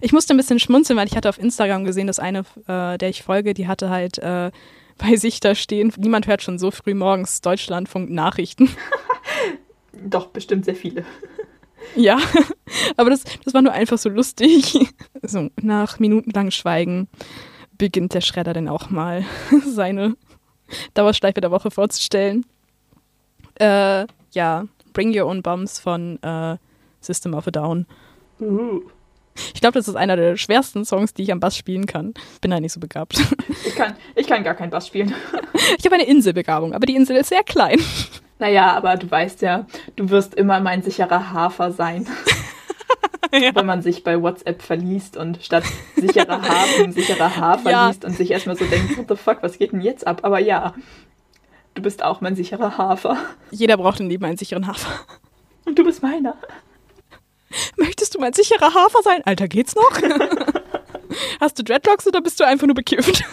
Ich musste ein bisschen schmunzeln, weil ich hatte auf Instagram gesehen, dass eine, äh, der ich folge, die hatte halt äh, bei sich da stehen, niemand hört schon so früh morgens Deutschlandfunk Nachrichten. Doch, bestimmt sehr viele. Ja, aber das, das war nur einfach so lustig. So, nach minutenlangem Schweigen beginnt der Schredder dann auch mal seine Dauerschleife der Woche vorzustellen. Äh, ja, Bring Your Own Bums von äh, System of a Down. Ich glaube, das ist einer der schwersten Songs, die ich am Bass spielen kann. Bin halt nicht so begabt. Ich kann, ich kann gar keinen Bass spielen. Ich habe eine Inselbegabung, aber die Insel ist sehr klein. Naja, aber du weißt ja, du wirst immer mein sicherer Hafer sein. Ja. Wenn man sich bei WhatsApp verliest und statt sicherer Hafen sicherer Hafer ja. liest und sich erstmal so denkt, what the fuck, was geht denn jetzt ab? Aber ja, du bist auch mein sicherer Hafer. Jeder braucht im Leben einen sicheren Hafer. Und du bist meiner. Möchtest du mein sicherer Hafer sein? Alter, geht's noch? Hast du Dreadlocks oder bist du einfach nur bekifft?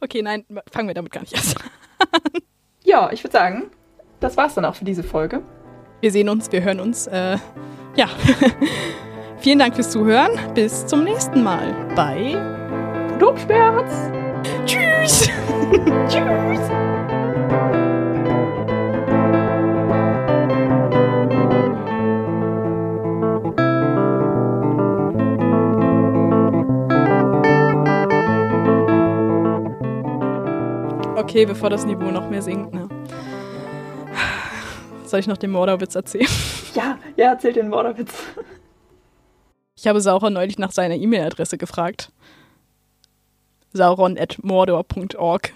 okay, nein, fangen wir damit gar nicht erst an. ja, ich würde sagen, das war's dann auch für diese Folge. Wir sehen uns, wir hören uns. Äh, ja. Vielen Dank fürs Zuhören. Bis zum nächsten Mal bei Domsperz. Tschüss. Tschüss. Okay, bevor das Niveau noch mehr sinkt, ne? Soll ich noch den Mordorwitz erzählen? Ja, ja, erzähl den Mordorwitz. Ich habe Sauron neulich nach seiner E-Mail-Adresse gefragt. sauron at mordor.org.